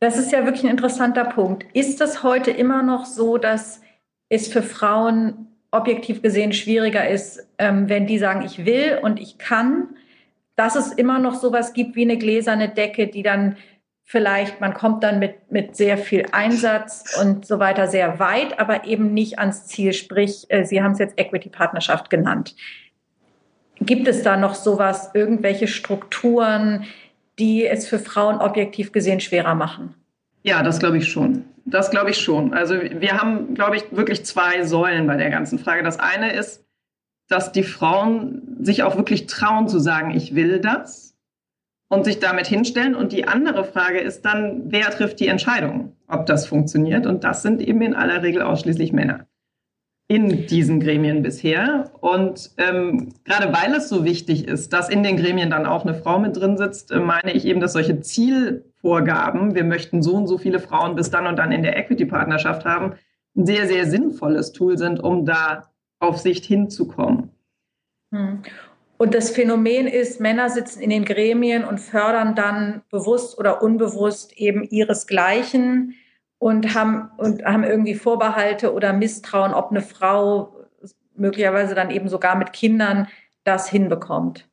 Das ist ja wirklich ein interessanter Punkt. Ist es heute immer noch so, dass es für Frauen objektiv gesehen schwieriger ist, ähm, wenn die sagen, ich will und ich kann, dass es immer noch sowas gibt wie eine gläserne Decke, die dann vielleicht, man kommt dann mit, mit sehr viel Einsatz und so weiter sehr weit, aber eben nicht ans Ziel. Sprich, äh, Sie haben es jetzt Equity-Partnerschaft genannt. Gibt es da noch sowas, irgendwelche Strukturen, die es für Frauen objektiv gesehen schwerer machen? Ja, das glaube ich schon. Das glaube ich schon. Also wir haben, glaube ich, wirklich zwei Säulen bei der ganzen Frage. Das eine ist, dass die Frauen sich auch wirklich trauen zu sagen, ich will das und sich damit hinstellen. Und die andere Frage ist dann, wer trifft die Entscheidung, ob das funktioniert? Und das sind eben in aller Regel ausschließlich Männer in diesen Gremien bisher. Und ähm, gerade weil es so wichtig ist, dass in den Gremien dann auch eine Frau mit drin sitzt, äh, meine ich eben, dass solche Zielvorgaben, wir möchten so und so viele Frauen bis dann und dann in der Equity-Partnerschaft haben, ein sehr, sehr sinnvolles Tool sind, um da auf Sicht hinzukommen. Hm. Und das Phänomen ist, Männer sitzen in den Gremien und fördern dann bewusst oder unbewusst eben ihresgleichen und haben, und haben irgendwie Vorbehalte oder Misstrauen, ob eine Frau möglicherweise dann eben sogar mit Kindern das hinbekommt.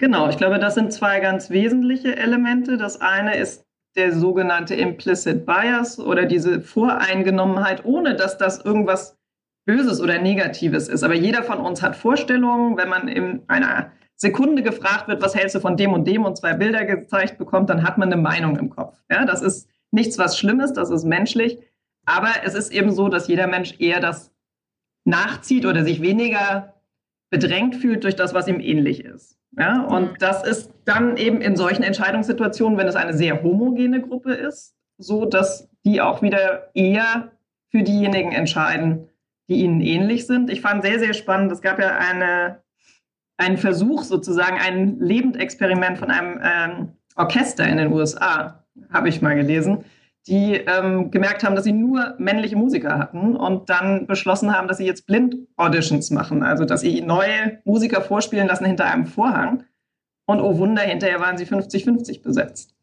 Genau, ich glaube, das sind zwei ganz wesentliche Elemente. Das eine ist der sogenannte Implicit Bias oder diese Voreingenommenheit, ohne dass das irgendwas Böses oder Negatives ist. Aber jeder von uns hat Vorstellungen. Wenn man in einer Sekunde gefragt wird, was hältst du von dem und dem und zwei Bilder gezeigt bekommt, dann hat man eine Meinung im Kopf. Ja, das ist nichts was Schlimmes, das ist menschlich. Aber es ist eben so, dass jeder Mensch eher das nachzieht oder sich weniger bedrängt fühlt durch das, was ihm ähnlich ist. Ja, und mhm. das ist dann eben in solchen Entscheidungssituationen, wenn es eine sehr homogene Gruppe ist, so dass die auch wieder eher für diejenigen entscheiden, die ihnen ähnlich sind. Ich fand sehr, sehr spannend, es gab ja eine, einen Versuch sozusagen, ein Lebendexperiment von einem ähm, Orchester in den USA, habe ich mal gelesen, die ähm, gemerkt haben, dass sie nur männliche Musiker hatten und dann beschlossen haben, dass sie jetzt Blind-Auditions machen, also dass sie neue Musiker vorspielen lassen hinter einem Vorhang. Und oh Wunder, hinterher waren sie 50-50 besetzt.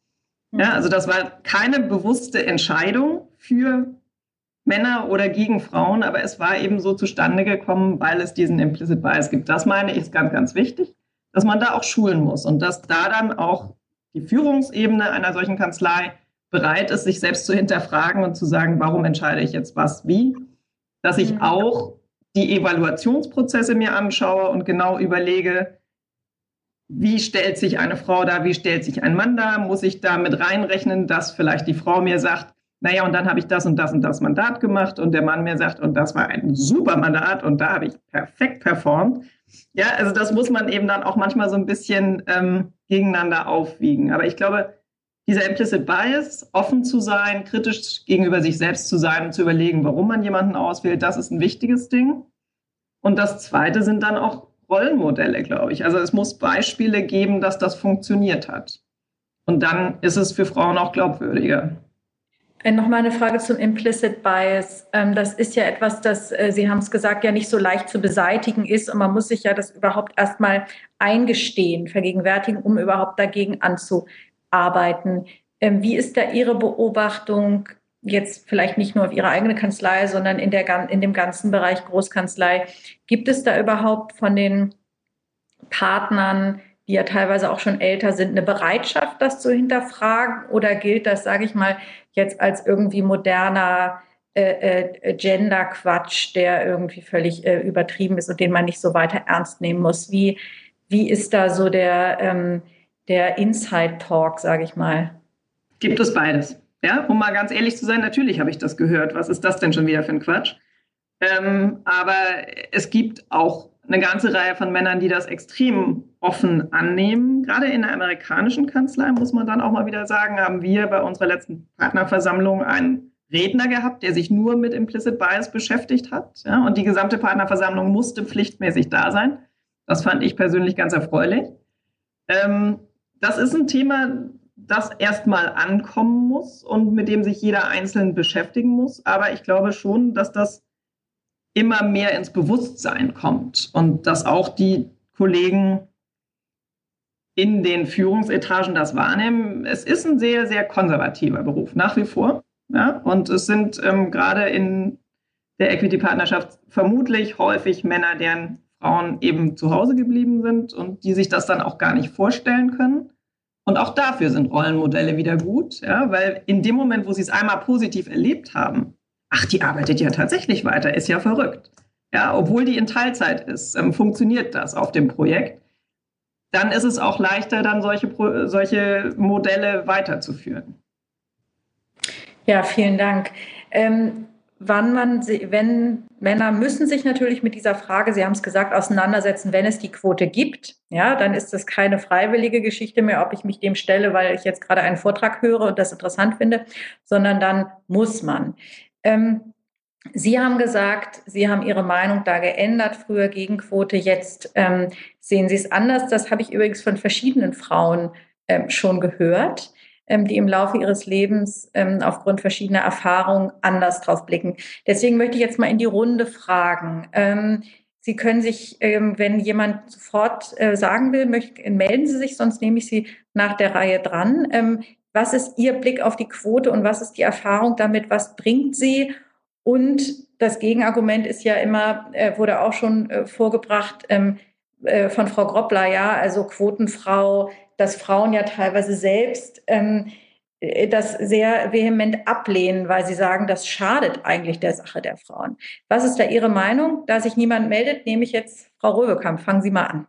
Ja, also das war keine bewusste Entscheidung für Männer oder gegen Frauen, aber es war eben so zustande gekommen, weil es diesen Implicit Bias gibt. Das meine ich ist ganz, ganz wichtig, dass man da auch schulen muss und dass da dann auch die Führungsebene einer solchen Kanzlei bereit ist, sich selbst zu hinterfragen und zu sagen, warum entscheide ich jetzt was wie, dass ich mhm. auch die Evaluationsprozesse mir anschaue und genau überlege, wie stellt sich eine Frau da, wie stellt sich ein Mann da, muss ich da mit reinrechnen, dass vielleicht die Frau mir sagt, naja, und dann habe ich das und das und das Mandat gemacht und der Mann mir sagt, und das war ein super Mandat und da habe ich perfekt performt. Ja, also das muss man eben dann auch manchmal so ein bisschen ähm, gegeneinander aufwiegen. Aber ich glaube, dieser implicit Bias, offen zu sein, kritisch gegenüber sich selbst zu sein und zu überlegen, warum man jemanden auswählt, das ist ein wichtiges Ding. Und das Zweite sind dann auch Rollenmodelle, glaube ich. Also es muss Beispiele geben, dass das funktioniert hat. Und dann ist es für Frauen auch glaubwürdiger. Äh, Nochmal eine Frage zum Implicit Bias. Ähm, das ist ja etwas, das, äh, Sie haben es gesagt, ja nicht so leicht zu beseitigen ist und man muss sich ja das überhaupt erstmal eingestehen, vergegenwärtigen, um überhaupt dagegen anzuarbeiten. Ähm, wie ist da Ihre Beobachtung jetzt vielleicht nicht nur auf Ihre eigene Kanzlei, sondern in, der, in dem ganzen Bereich Großkanzlei? Gibt es da überhaupt von den Partnern die ja teilweise auch schon älter sind, eine Bereitschaft, das zu hinterfragen? Oder gilt das, sage ich mal, jetzt als irgendwie moderner äh, äh, Gender-Quatsch, der irgendwie völlig äh, übertrieben ist und den man nicht so weiter ernst nehmen muss? Wie, wie ist da so der, ähm, der Inside-Talk, sage ich mal? Gibt es beides. Ja, um mal ganz ehrlich zu sein, natürlich habe ich das gehört. Was ist das denn schon wieder für ein Quatsch? Ähm, aber es gibt auch eine ganze Reihe von Männern, die das extrem offen annehmen. Gerade in der amerikanischen Kanzlei, muss man dann auch mal wieder sagen, haben wir bei unserer letzten Partnerversammlung einen Redner gehabt, der sich nur mit Implicit Bias beschäftigt hat. Ja, und die gesamte Partnerversammlung musste pflichtmäßig da sein. Das fand ich persönlich ganz erfreulich. Ähm, das ist ein Thema, das erstmal ankommen muss und mit dem sich jeder einzeln beschäftigen muss. Aber ich glaube schon, dass das immer mehr ins Bewusstsein kommt und dass auch die Kollegen in den Führungsetagen das wahrnehmen. Es ist ein sehr, sehr konservativer Beruf, nach wie vor. Ja? Und es sind ähm, gerade in der Equity-Partnerschaft vermutlich häufig Männer, deren Frauen eben zu Hause geblieben sind und die sich das dann auch gar nicht vorstellen können. Und auch dafür sind Rollenmodelle wieder gut, ja? weil in dem Moment, wo sie es einmal positiv erlebt haben, ach, die arbeitet ja tatsächlich weiter, ist ja verrückt. Ja, obwohl die in Teilzeit ist, ähm, funktioniert das auf dem Projekt. Dann ist es auch leichter, dann solche, solche Modelle weiterzuführen. Ja, vielen Dank. Ähm, wann man, wenn Männer müssen sich natürlich mit dieser Frage, Sie haben es gesagt, auseinandersetzen, wenn es die Quote gibt. Ja, dann ist es keine freiwillige Geschichte mehr, ob ich mich dem stelle, weil ich jetzt gerade einen Vortrag höre und das interessant finde, sondern dann muss man. Ähm, Sie haben gesagt, Sie haben Ihre Meinung da geändert, früher Gegenquote, jetzt ähm, sehen Sie es anders. Das habe ich übrigens von verschiedenen Frauen ähm, schon gehört, die im Laufe ihres Lebens ähm, aufgrund verschiedener Erfahrungen anders drauf blicken. Deswegen möchte ich jetzt mal in die Runde fragen. Ähm, Sie können sich, ähm, wenn jemand sofort äh, sagen will, melden Sie sich, sonst nehme ich Sie nach der Reihe dran. Was ist Ihr Blick auf die Quote und was ist die Erfahrung damit? Was bringt sie? Und das Gegenargument ist ja immer, äh, wurde auch schon äh, vorgebracht ähm, von Frau Groppler, ja, also Quotenfrau, dass Frauen ja teilweise selbst ähm, äh, das sehr vehement ablehnen, weil sie sagen, das schadet eigentlich der Sache der Frauen. Was ist da Ihre Meinung? Da sich niemand meldet, nehme ich jetzt Frau Röbekamp. Fangen Sie mal an.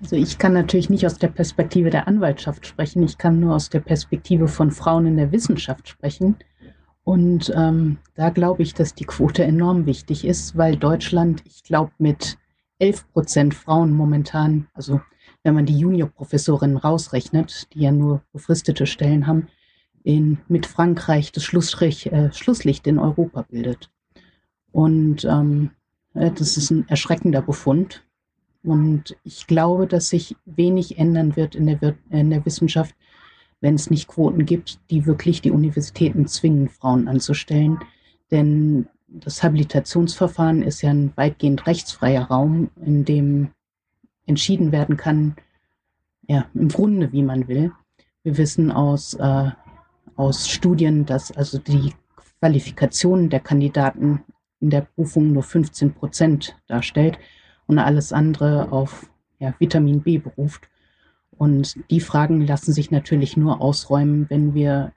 Also ich kann natürlich nicht aus der Perspektive der Anwaltschaft sprechen, ich kann nur aus der Perspektive von Frauen in der Wissenschaft sprechen. Und ähm, da glaube ich, dass die Quote enorm wichtig ist, weil Deutschland, ich glaube, mit 11 Prozent Frauen momentan, also wenn man die Juniorprofessorinnen rausrechnet, die ja nur befristete Stellen haben, in, mit Frankreich das äh, Schlusslicht in Europa bildet. Und ähm, das ist ein erschreckender Befund. Und ich glaube, dass sich wenig ändern wird in der, in der Wissenschaft, wenn es nicht Quoten gibt, die wirklich die Universitäten zwingen, Frauen anzustellen. Denn das Habilitationsverfahren ist ja ein weitgehend rechtsfreier Raum, in dem entschieden werden kann, ja, im Grunde, wie man will. Wir wissen aus, äh, aus Studien, dass also die Qualifikation der Kandidaten in der Prüfung nur 15 Prozent darstellt und alles andere auf ja, Vitamin B beruft. Und die Fragen lassen sich natürlich nur ausräumen, wenn wir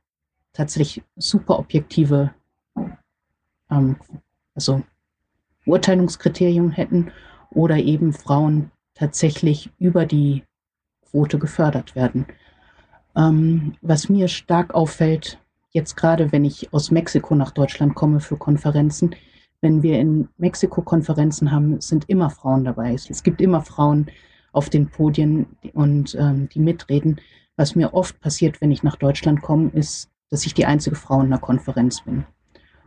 tatsächlich super objektive ähm, also Urteilungskriterien hätten oder eben Frauen tatsächlich über die Quote gefördert werden. Ähm, was mir stark auffällt, jetzt gerade, wenn ich aus Mexiko nach Deutschland komme für Konferenzen, wenn wir in Mexiko Konferenzen haben, sind immer Frauen dabei. Es gibt immer Frauen auf den Podien und ähm, die mitreden. Was mir oft passiert, wenn ich nach Deutschland komme, ist, dass ich die einzige Frau in einer Konferenz bin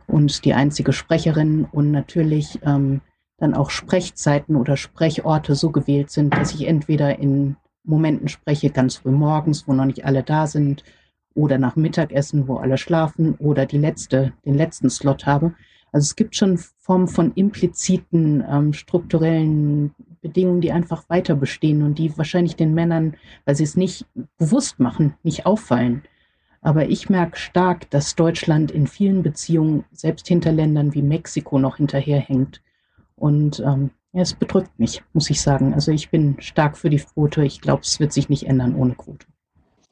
und die einzige Sprecherin und natürlich ähm, dann auch Sprechzeiten oder Sprechorte so gewählt sind, dass ich entweder in Momenten spreche, ganz früh morgens, wo noch nicht alle da sind, oder nach Mittagessen, wo alle schlafen, oder die letzte, den letzten Slot habe. Also es gibt schon Formen von impliziten ähm, strukturellen Bedingungen, die einfach weiter bestehen und die wahrscheinlich den Männern, weil sie es nicht bewusst machen, nicht auffallen. Aber ich merke stark, dass Deutschland in vielen Beziehungen, selbst hinter Ländern wie Mexiko, noch hinterherhängt. Und ähm, es bedrückt mich, muss ich sagen. Also ich bin stark für die Quote. Ich glaube, es wird sich nicht ändern ohne Quote.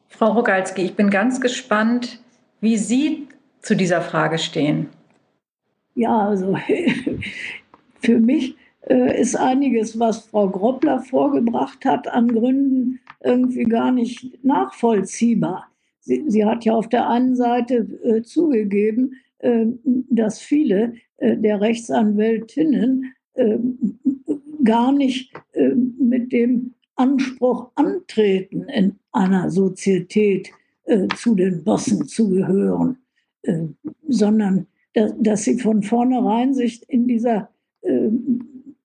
Frau Rogalski, ich bin ganz gespannt, wie Sie zu dieser Frage stehen. Ja, also für mich äh, ist einiges, was Frau Groppler vorgebracht hat, an Gründen irgendwie gar nicht nachvollziehbar. Sie, sie hat ja auf der einen Seite äh, zugegeben, äh, dass viele äh, der Rechtsanwältinnen äh, gar nicht äh, mit dem Anspruch antreten, in einer Sozietät zu den Bossen zu gehören, sondern dass, dass sie von vornherein sich in dieser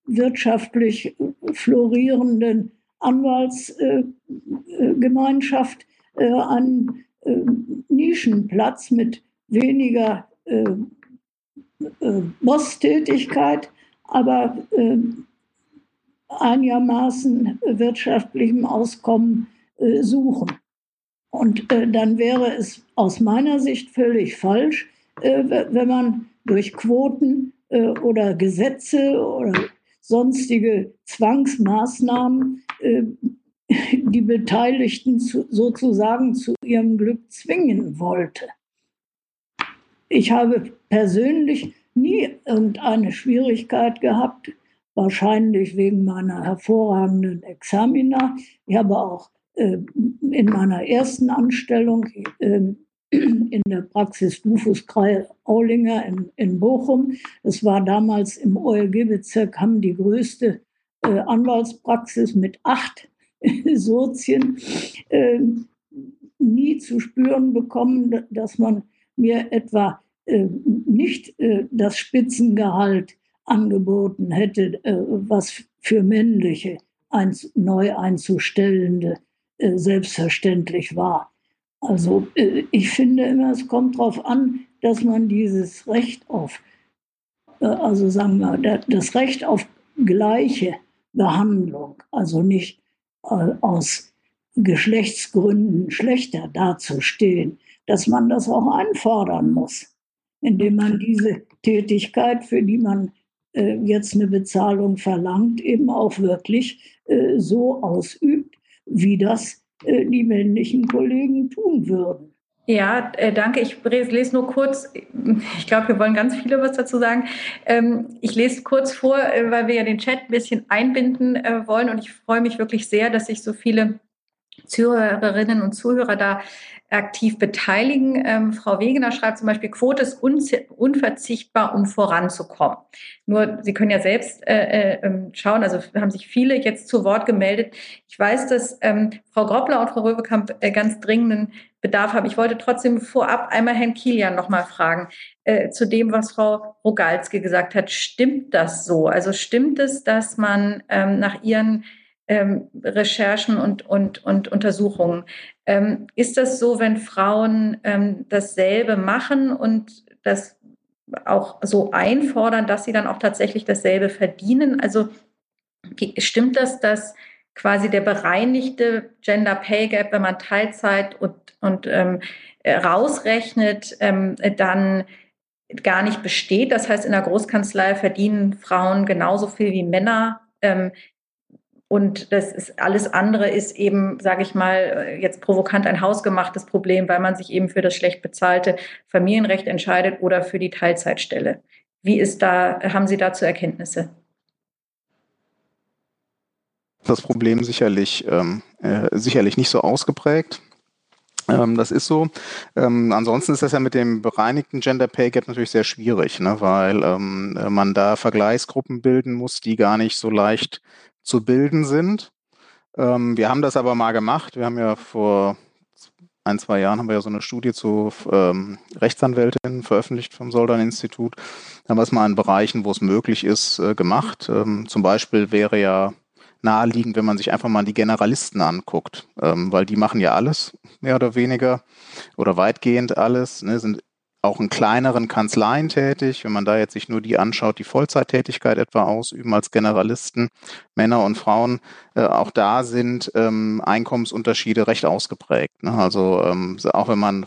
wirtschaftlich florierenden Anwaltsgemeinschaft äh, einen äh, Nischenplatz mit weniger äh, Bosstätigkeit, aber einigermaßen wirtschaftlichem Auskommen suchen. Und dann wäre es aus meiner Sicht völlig falsch, wenn man durch Quoten oder Gesetze oder sonstige Zwangsmaßnahmen äh, die Beteiligten zu, sozusagen zu ihrem Glück zwingen wollte. Ich habe persönlich nie irgendeine Schwierigkeit gehabt, wahrscheinlich wegen meiner hervorragenden Examina. Ich habe auch äh, in meiner ersten Anstellung äh, in der Praxis Dufus Kreis Aulinger in, in Bochum. Es war damals im OLG-Bezirk, haben die größte äh, Anwaltspraxis mit acht Sozien äh, nie zu spüren bekommen, dass man mir etwa nicht äh, das Spitzengehalt angeboten hätte, äh, was für männliche neu einzustellende äh, selbstverständlich war. Also äh, ich finde immer, es kommt darauf an, dass man dieses Recht auf, äh, also sagen wir, das Recht auf gleiche Behandlung, also nicht äh, aus Geschlechtsgründen schlechter dazustehen, dass man das auch einfordern muss, indem man diese Tätigkeit, für die man jetzt eine Bezahlung verlangt, eben auch wirklich so ausübt, wie das äh, die männlichen Kollegen tun würden. Ja, äh, danke. Ich lese nur kurz, ich glaube, wir wollen ganz viele was dazu sagen. Ähm, ich lese kurz vor, äh, weil wir ja den Chat ein bisschen einbinden äh, wollen und ich freue mich wirklich sehr, dass sich so viele Zuhörerinnen und Zuhörer da aktiv beteiligen. Ähm, Frau Wegener schreibt zum Beispiel, Quote ist unverzichtbar, um voranzukommen. Nur, Sie können ja selbst äh, äh, ähm, schauen, also haben sich viele jetzt zu Wort gemeldet. Ich weiß, dass ähm, Frau Groppler und Frau Röbekamp äh, ganz dringenden Bedarf haben. Ich wollte trotzdem vorab einmal Herrn Kilian nochmal fragen, äh, zu dem, was Frau Rogalski gesagt hat. Stimmt das so? Also stimmt es, dass man ähm, nach Ihren ähm, Recherchen und, und, und Untersuchungen. Ähm, ist das so, wenn Frauen ähm, dasselbe machen und das auch so einfordern, dass sie dann auch tatsächlich dasselbe verdienen? Also stimmt das, dass quasi der bereinigte Gender Pay Gap, wenn man Teilzeit und, und ähm, rausrechnet, ähm, dann gar nicht besteht. Das heißt, in der Großkanzlei verdienen Frauen genauso viel wie Männer. Ähm, und das ist alles andere ist eben, sage ich mal, jetzt provokant ein hausgemachtes Problem, weil man sich eben für das schlecht bezahlte Familienrecht entscheidet oder für die Teilzeitstelle. Wie ist da, haben Sie dazu Erkenntnisse? Das Problem sicherlich, ähm, äh, sicherlich nicht so ausgeprägt. Ähm, das ist so. Ähm, ansonsten ist das ja mit dem bereinigten Gender Pay Gap natürlich sehr schwierig, ne, weil ähm, man da Vergleichsgruppen bilden muss, die gar nicht so leicht zu bilden sind. Ähm, wir haben das aber mal gemacht. Wir haben ja vor ein, zwei Jahren haben wir ja so eine Studie zu ähm, Rechtsanwältinnen veröffentlicht vom Soldan-Institut. Da haben wir es mal in Bereichen, wo es möglich ist, äh, gemacht. Ähm, zum Beispiel wäre ja naheliegend, wenn man sich einfach mal die Generalisten anguckt, ähm, weil die machen ja alles, mehr oder weniger, oder weitgehend alles, ne, sind auch in kleineren Kanzleien tätig. Wenn man da jetzt sich nur die anschaut, die Vollzeittätigkeit etwa ausüben als Generalisten, Männer und Frauen, äh, auch da sind ähm, Einkommensunterschiede recht ausgeprägt. Ne? Also ähm, auch wenn man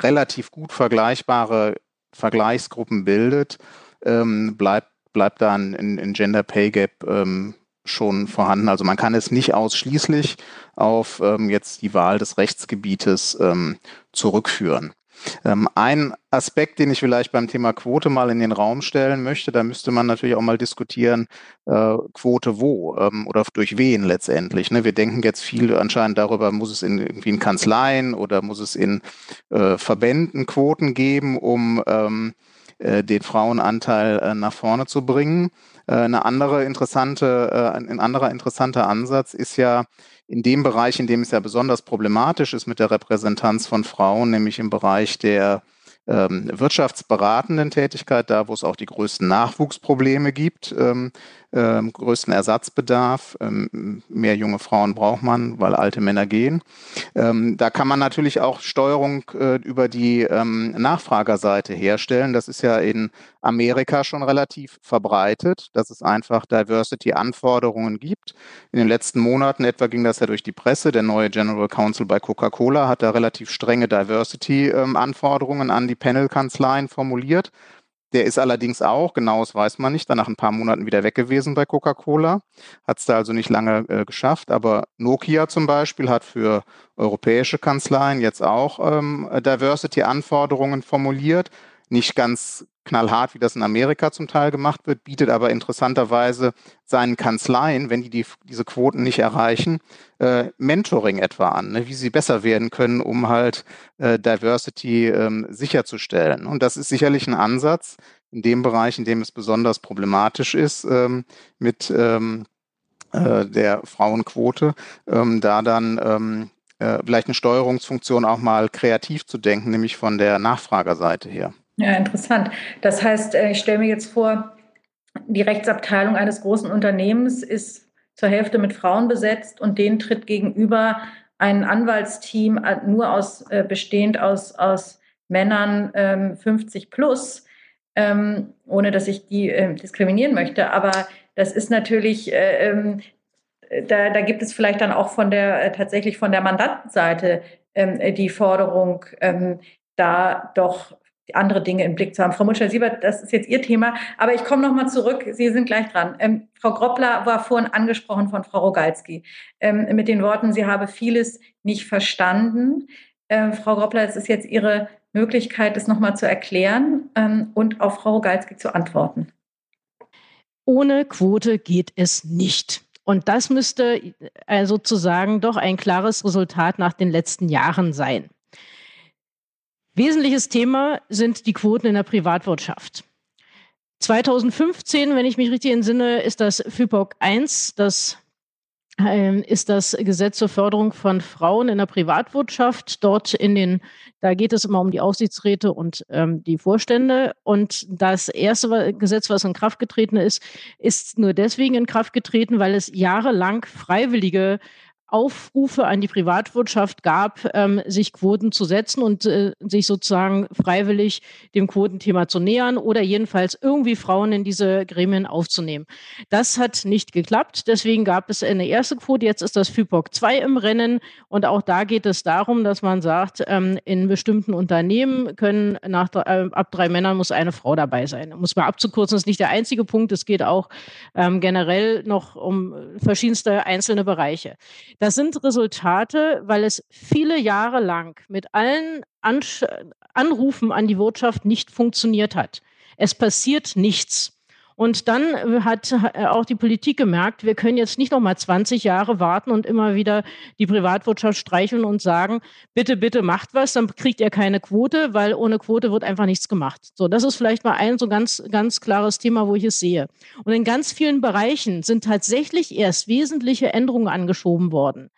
relativ gut vergleichbare Vergleichsgruppen bildet, ähm, bleibt, bleibt da ein, ein Gender Pay Gap ähm, schon vorhanden. Also man kann es nicht ausschließlich auf ähm, jetzt die Wahl des Rechtsgebietes ähm, zurückführen. Ähm, ein Aspekt, den ich vielleicht beim Thema Quote mal in den Raum stellen möchte, da müsste man natürlich auch mal diskutieren, äh, Quote wo ähm, oder durch wen letztendlich. Ne? Wir denken jetzt viel anscheinend darüber, muss es in irgendwie in Kanzleien oder muss es in äh, Verbänden Quoten geben, um ähm, äh, den Frauenanteil äh, nach vorne zu bringen. Äh, eine andere interessante, äh, ein anderer interessanter Ansatz ist ja in dem Bereich, in dem es ja besonders problematisch ist mit der Repräsentanz von Frauen, nämlich im Bereich der ähm, wirtschaftsberatenden Tätigkeit, da wo es auch die größten Nachwuchsprobleme gibt, ähm, ähm, größten Ersatzbedarf. Ähm, mehr junge Frauen braucht man, weil alte Männer gehen. Ähm, da kann man natürlich auch Steuerung äh, über die ähm, Nachfragerseite herstellen. Das ist ja in Amerika schon relativ verbreitet, dass es einfach Diversity-Anforderungen gibt. In den letzten Monaten etwa ging das ja durch die Presse. Der neue General Counsel bei Coca-Cola hat da relativ strenge Diversity-Anforderungen an die Panel-Kanzleien formuliert. Der ist allerdings auch, genaues weiß man nicht, dann nach ein paar Monaten wieder weg gewesen bei Coca-Cola. Hat es da also nicht lange äh, geschafft. Aber Nokia zum Beispiel hat für europäische Kanzleien jetzt auch ähm, Diversity-Anforderungen formuliert. Nicht ganz knallhart, wie das in Amerika zum Teil gemacht wird, bietet aber interessanterweise seinen Kanzleien, wenn die, die diese Quoten nicht erreichen, äh, Mentoring etwa an, ne, wie sie besser werden können, um halt äh, Diversity ähm, sicherzustellen. Und das ist sicherlich ein Ansatz in dem Bereich, in dem es besonders problematisch ist, ähm, mit ähm, äh, der Frauenquote, ähm, da dann ähm, äh, vielleicht eine Steuerungsfunktion auch mal kreativ zu denken, nämlich von der Nachfragerseite her. Ja, interessant. Das heißt, äh, ich stelle mir jetzt vor, die Rechtsabteilung eines großen Unternehmens ist zur Hälfte mit Frauen besetzt und denen tritt gegenüber ein Anwaltsteam äh, nur aus, äh, bestehend aus, aus Männern ähm, 50 plus, ähm, ohne dass ich die äh, diskriminieren möchte. Aber das ist natürlich, ähm, da, da gibt es vielleicht dann auch von der, tatsächlich von der Mandantenseite ähm, die Forderung, ähm, da doch andere Dinge im Blick zu haben. Frau Mutscher-Siebert, das ist jetzt Ihr Thema, aber ich komme nochmal zurück. Sie sind gleich dran. Ähm, Frau Groppler war vorhin angesprochen von Frau Rogalski ähm, mit den Worten, sie habe vieles nicht verstanden. Ähm, Frau Groppler, es ist jetzt Ihre Möglichkeit, das nochmal zu erklären ähm, und auf Frau Rogalski zu antworten. Ohne Quote geht es nicht. Und das müsste sozusagen doch ein klares Resultat nach den letzten Jahren sein. Wesentliches Thema sind die Quoten in der Privatwirtschaft. 2015, wenn ich mich richtig entsinne, ist das FIPOC 1, das ähm, ist das Gesetz zur Förderung von Frauen in der Privatwirtschaft. Dort in den, da geht es immer um die Aufsichtsräte und ähm, die Vorstände. Und das erste Gesetz, was in Kraft getreten ist, ist nur deswegen in Kraft getreten, weil es jahrelang freiwillige Aufrufe an die Privatwirtschaft gab, ähm, sich Quoten zu setzen und äh, sich sozusagen freiwillig dem Quotenthema zu nähern oder jedenfalls irgendwie Frauen in diese Gremien aufzunehmen. Das hat nicht geklappt. Deswegen gab es eine erste Quote. Jetzt ist das FIPOC 2 im Rennen. Und auch da geht es darum, dass man sagt, ähm, in bestimmten Unternehmen können nach, äh, ab drei Männern muss eine Frau dabei sein. Muss man abzukürzen, das ist nicht der einzige Punkt. Es geht auch ähm, generell noch um verschiedenste einzelne Bereiche. Das sind Resultate, weil es viele Jahre lang mit allen Anrufen an die Wirtschaft nicht funktioniert hat. Es passiert nichts. Und dann hat auch die Politik gemerkt, wir können jetzt nicht noch mal 20 Jahre warten und immer wieder die Privatwirtschaft streicheln und sagen, bitte, bitte macht was, dann kriegt ihr keine Quote, weil ohne Quote wird einfach nichts gemacht. So, das ist vielleicht mal ein so ganz, ganz klares Thema, wo ich es sehe. Und in ganz vielen Bereichen sind tatsächlich erst wesentliche Änderungen angeschoben worden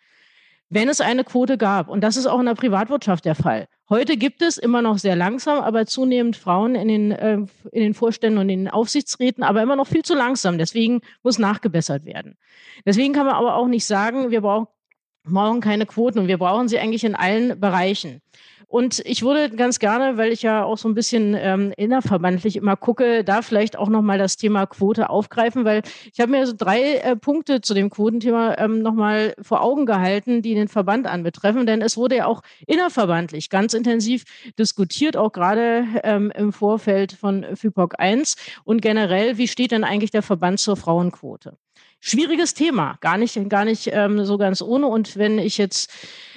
wenn es eine Quote gab. Und das ist auch in der Privatwirtschaft der Fall. Heute gibt es immer noch sehr langsam, aber zunehmend Frauen in den, äh, in den Vorständen und in den Aufsichtsräten, aber immer noch viel zu langsam. Deswegen muss nachgebessert werden. Deswegen kann man aber auch nicht sagen, wir brauchen keine Quoten und wir brauchen sie eigentlich in allen Bereichen. Und ich würde ganz gerne, weil ich ja auch so ein bisschen ähm, innerverbandlich immer gucke, da vielleicht auch nochmal das Thema Quote aufgreifen, weil ich habe mir so drei äh, Punkte zu dem Quotenthema ähm, nochmal vor Augen gehalten, die den Verband anbetreffen. Denn es wurde ja auch innerverbandlich ganz intensiv diskutiert, auch gerade ähm, im Vorfeld von FIPOC 1. Und generell, wie steht denn eigentlich der Verband zur Frauenquote? Schwieriges Thema, gar nicht, gar nicht ähm, so ganz ohne. Und wenn ich jetzt,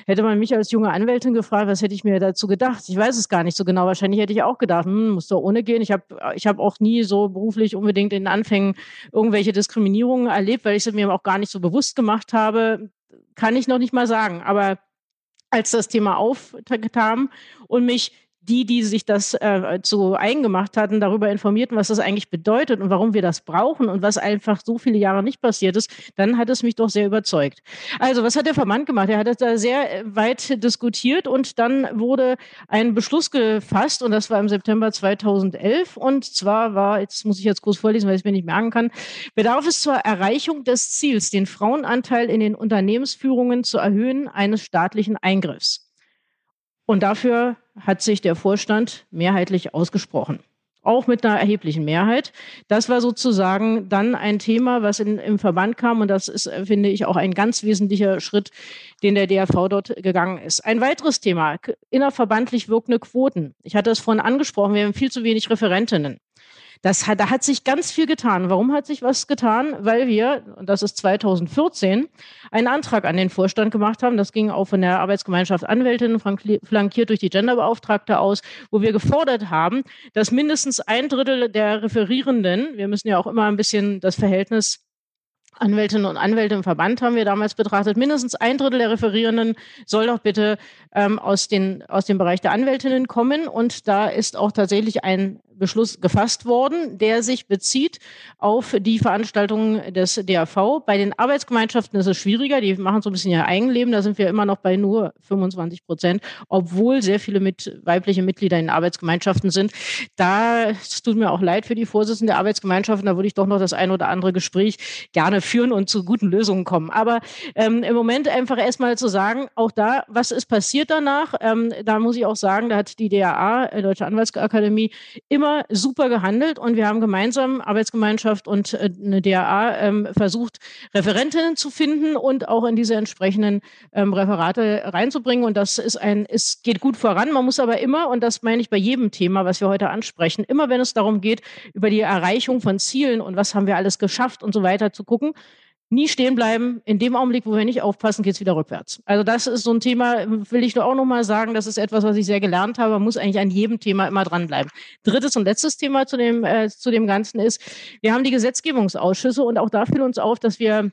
hätte man mich als junge Anwältin gefragt, was hätte ich mir dazu gedacht? Ich weiß es gar nicht so genau. Wahrscheinlich hätte ich auch gedacht, hm, muss doch ohne gehen. Ich habe ich hab auch nie so beruflich unbedingt in den Anfängen irgendwelche Diskriminierungen erlebt, weil ich es mir auch gar nicht so bewusst gemacht habe. Kann ich noch nicht mal sagen. Aber als das Thema aufkam und mich die, die sich das äh, so eingemacht hatten, darüber informierten, was das eigentlich bedeutet und warum wir das brauchen und was einfach so viele Jahre nicht passiert ist, dann hat es mich doch sehr überzeugt. Also, was hat der Verband gemacht? Er hat da sehr äh, weit diskutiert und dann wurde ein Beschluss gefasst und das war im September 2011 und zwar war, jetzt muss ich jetzt kurz vorlesen, weil ich es mir nicht merken kann, bedarf es zur Erreichung des Ziels, den Frauenanteil in den Unternehmensführungen zu erhöhen, eines staatlichen Eingriffs. Und dafür hat sich der Vorstand mehrheitlich ausgesprochen. Auch mit einer erheblichen Mehrheit. Das war sozusagen dann ein Thema, was in, im Verband kam. Und das ist, finde ich, auch ein ganz wesentlicher Schritt, den der DRV dort gegangen ist. Ein weiteres Thema, innerverbandlich wirkende Quoten. Ich hatte es vorhin angesprochen, wir haben viel zu wenig Referentinnen. Das hat, da hat sich ganz viel getan. Warum hat sich was getan? Weil wir, und das ist 2014, einen Antrag an den Vorstand gemacht haben. Das ging auch von der Arbeitsgemeinschaft Anwältinnen, flankiert durch die Genderbeauftragte aus, wo wir gefordert haben, dass mindestens ein Drittel der Referierenden, wir müssen ja auch immer ein bisschen das Verhältnis Anwältinnen und Anwälte im Verband haben wir damals betrachtet. Mindestens ein Drittel der Referierenden soll doch bitte ähm, aus, den, aus dem Bereich der Anwältinnen kommen. Und da ist auch tatsächlich ein Beschluss gefasst worden, der sich bezieht auf die Veranstaltungen des DAV. Bei den Arbeitsgemeinschaften ist es schwieriger, die machen so ein bisschen ihr Eigenleben, da sind wir immer noch bei nur 25 Prozent, obwohl sehr viele mit, weibliche Mitglieder in Arbeitsgemeinschaften sind. Da es tut mir auch leid für die Vorsitzenden der Arbeitsgemeinschaften, da würde ich doch noch das ein oder andere Gespräch gerne führen und zu guten Lösungen kommen. Aber ähm, im Moment einfach erstmal zu sagen, auch da, was ist passiert danach? Ähm, da muss ich auch sagen, da hat die DAA, äh, Deutsche Anwaltsakademie, immer super gehandelt und wir haben gemeinsam, Arbeitsgemeinschaft und äh, eine DAA, ähm, versucht, Referentinnen zu finden und auch in diese entsprechenden ähm, Referate reinzubringen. Und das ist ein, es geht gut voran. Man muss aber immer, und das meine ich bei jedem Thema, was wir heute ansprechen, immer wenn es darum geht, über die Erreichung von Zielen und was haben wir alles geschafft und so weiter zu gucken, nie stehen bleiben. In dem Augenblick, wo wir nicht aufpassen, geht es wieder rückwärts. Also das ist so ein Thema, will ich nur auch nochmal sagen, das ist etwas, was ich sehr gelernt habe. Man muss eigentlich an jedem Thema immer dranbleiben. Drittes und letztes Thema zu dem, äh, zu dem Ganzen ist, wir haben die Gesetzgebungsausschüsse und auch da fiel uns auf, dass wir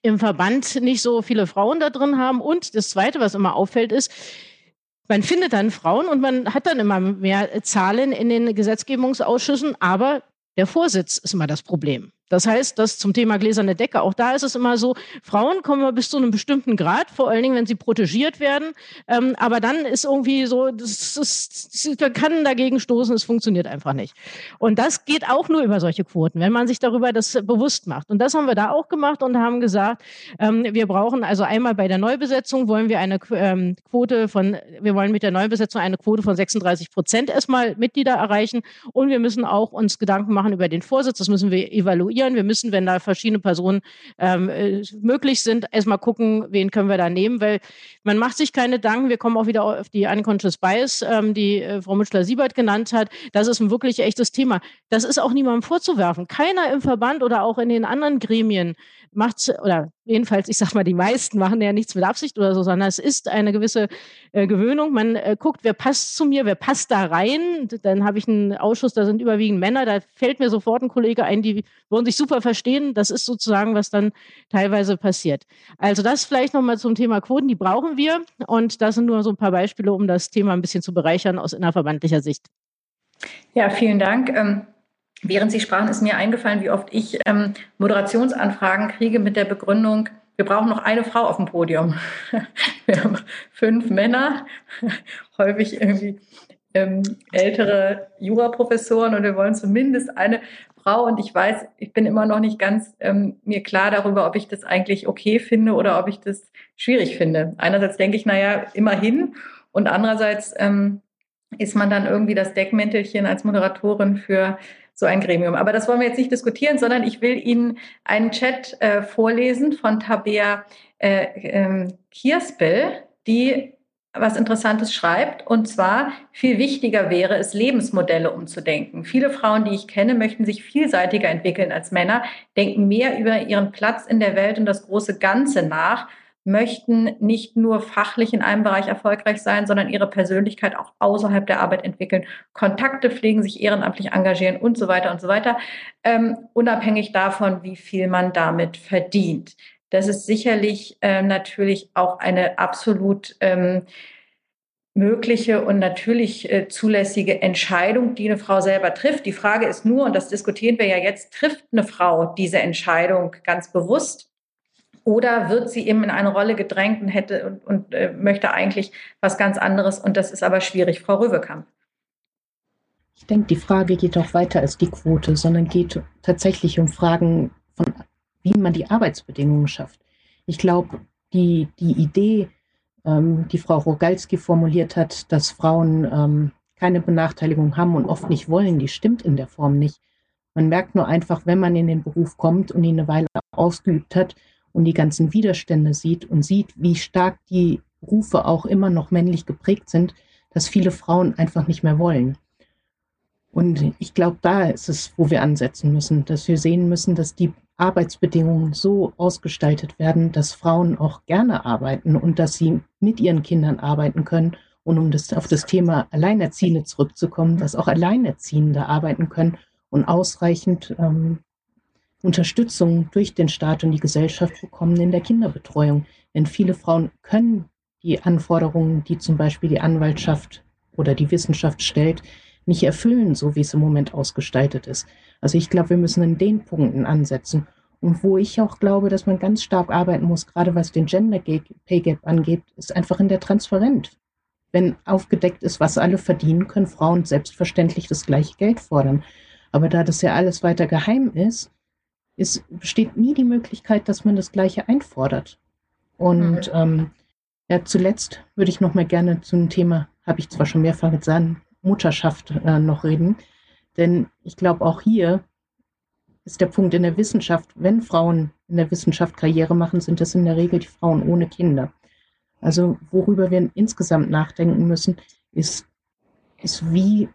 im Verband nicht so viele Frauen da drin haben. Und das Zweite, was immer auffällt, ist, man findet dann Frauen und man hat dann immer mehr Zahlen in den Gesetzgebungsausschüssen, aber der Vorsitz ist immer das Problem. Das heißt, das zum Thema gläserne Decke, auch da ist es immer so, Frauen kommen bis zu einem bestimmten Grad, vor allen Dingen, wenn sie protegiert werden. Ähm, aber dann ist irgendwie so, das ist, das kann dagegen stoßen, es funktioniert einfach nicht. Und das geht auch nur über solche Quoten, wenn man sich darüber das bewusst macht. Und das haben wir da auch gemacht und haben gesagt, ähm, wir brauchen also einmal bei der Neubesetzung wollen wir eine ähm, Quote von, wir wollen mit der Neubesetzung eine Quote von 36 Prozent erstmal Mitglieder erreichen. Und wir müssen auch uns Gedanken machen über den Vorsitz. Das müssen wir evaluieren evaluieren. Wir müssen, wenn da verschiedene Personen ähm, äh, möglich sind, erstmal gucken, wen können wir da nehmen, weil man macht sich keine Gedanken. Wir kommen auch wieder auf die Unconscious Bias, ähm, die äh, Frau Mütschler-Siebert genannt hat. Das ist ein wirklich echtes Thema. Das ist auch niemandem vorzuwerfen. Keiner im Verband oder auch in den anderen Gremien macht oder jedenfalls, ich sag mal, die meisten machen ja nichts mit Absicht oder so, sondern es ist eine gewisse äh, Gewöhnung. Man äh, guckt, wer passt zu mir, wer passt da rein. Dann habe ich einen Ausschuss, da sind überwiegend Männer, da fällt mir sofort ein Kollege ein, die würden sich super verstehen. Das ist sozusagen, was dann teilweise passiert. Also das vielleicht nochmal zum Thema Quoten, die brauchen wir. Und das sind nur so ein paar Beispiele, um das Thema ein bisschen zu bereichern aus innerverbandlicher Sicht. Ja, vielen Dank. Ähm Während Sie sprachen, ist mir eingefallen, wie oft ich ähm, Moderationsanfragen kriege mit der Begründung, wir brauchen noch eine Frau auf dem Podium. Wir haben fünf Männer, häufig irgendwie ähm, ältere Juraprofessoren und wir wollen zumindest eine Frau. Und ich weiß, ich bin immer noch nicht ganz ähm, mir klar darüber, ob ich das eigentlich okay finde oder ob ich das schwierig finde. Einerseits denke ich, naja, immerhin. Und andererseits ähm, ist man dann irgendwie das Deckmäntelchen als Moderatorin für so ein Gremium. Aber das wollen wir jetzt nicht diskutieren, sondern ich will Ihnen einen Chat äh, vorlesen von Tabea äh, ähm, Kierspel, die was Interessantes schreibt. Und zwar, viel wichtiger wäre es, Lebensmodelle umzudenken. Viele Frauen, die ich kenne, möchten sich vielseitiger entwickeln als Männer, denken mehr über ihren Platz in der Welt und das große Ganze nach möchten nicht nur fachlich in einem Bereich erfolgreich sein, sondern ihre Persönlichkeit auch außerhalb der Arbeit entwickeln, Kontakte pflegen, sich ehrenamtlich engagieren und so weiter und so weiter, ähm, unabhängig davon, wie viel man damit verdient. Das ist sicherlich äh, natürlich auch eine absolut ähm, mögliche und natürlich äh, zulässige Entscheidung, die eine Frau selber trifft. Die Frage ist nur, und das diskutieren wir ja jetzt, trifft eine Frau diese Entscheidung ganz bewusst? Oder wird sie eben in eine Rolle gedrängt und hätte und, und äh, möchte eigentlich was ganz anderes und das ist aber schwierig. Frau Röwekamp. Ich denke, die Frage geht auch weiter als die Quote, sondern geht tatsächlich um Fragen von, wie man die Arbeitsbedingungen schafft. Ich glaube, die, die Idee, ähm, die Frau Rogalski formuliert hat, dass Frauen ähm, keine Benachteiligung haben und oft nicht wollen, die stimmt in der Form nicht. Man merkt nur einfach, wenn man in den Beruf kommt und ihn eine Weile ausgeübt hat, und die ganzen Widerstände sieht und sieht, wie stark die Rufe auch immer noch männlich geprägt sind, dass viele Frauen einfach nicht mehr wollen. Und ich glaube, da ist es, wo wir ansetzen müssen, dass wir sehen müssen, dass die Arbeitsbedingungen so ausgestaltet werden, dass Frauen auch gerne arbeiten und dass sie mit ihren Kindern arbeiten können. Und um das, auf das Thema Alleinerziehende zurückzukommen, dass auch Alleinerziehende arbeiten können und ausreichend ähm, Unterstützung durch den Staat und die Gesellschaft bekommen in der Kinderbetreuung. Denn viele Frauen können die Anforderungen, die zum Beispiel die Anwaltschaft oder die Wissenschaft stellt, nicht erfüllen, so wie es im Moment ausgestaltet ist. Also ich glaube, wir müssen in den Punkten ansetzen. Und wo ich auch glaube, dass man ganz stark arbeiten muss, gerade was den Gender Pay Gap angeht, ist einfach in der Transparenz. Wenn aufgedeckt ist, was alle verdienen, können Frauen selbstverständlich das gleiche Geld fordern. Aber da das ja alles weiter geheim ist, es besteht nie die Möglichkeit, dass man das Gleiche einfordert. Und mhm. ähm, ja, zuletzt würde ich noch mal gerne zum Thema, habe ich zwar schon mehrfach gesagt, Mutterschaft äh, noch reden. Denn ich glaube, auch hier ist der Punkt in der Wissenschaft, wenn Frauen in der Wissenschaft Karriere machen, sind das in der Regel die Frauen ohne Kinder. Also worüber wir insgesamt nachdenken müssen, ist, ist wie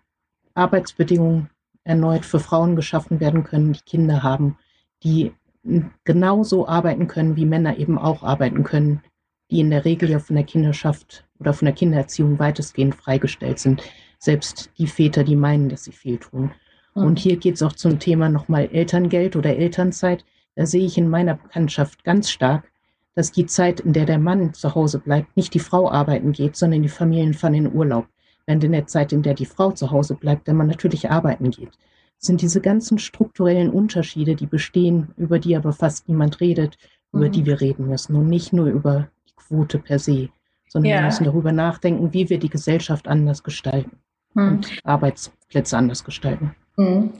Arbeitsbedingungen erneut für Frauen geschaffen werden können, die Kinder haben die genauso arbeiten können, wie Männer eben auch arbeiten können, die in der Regel ja von der Kinderschaft oder von der Kindererziehung weitestgehend freigestellt sind. Selbst die Väter, die meinen, dass sie viel tun. Mhm. Und hier geht es auch zum Thema nochmal Elterngeld oder Elternzeit. Da sehe ich in meiner Bekanntschaft ganz stark, dass die Zeit, in der der Mann zu Hause bleibt, nicht die Frau arbeiten geht, sondern die Familien fahren in Urlaub. Während in der Zeit, in der die Frau zu Hause bleibt, der Mann natürlich arbeiten geht sind diese ganzen strukturellen Unterschiede, die bestehen, über die aber fast niemand redet, mhm. über die wir reden müssen und nicht nur über die Quote per se, sondern ja. wir müssen darüber nachdenken, wie wir die Gesellschaft anders gestalten mhm. und Arbeitsplätze anders gestalten. Mhm.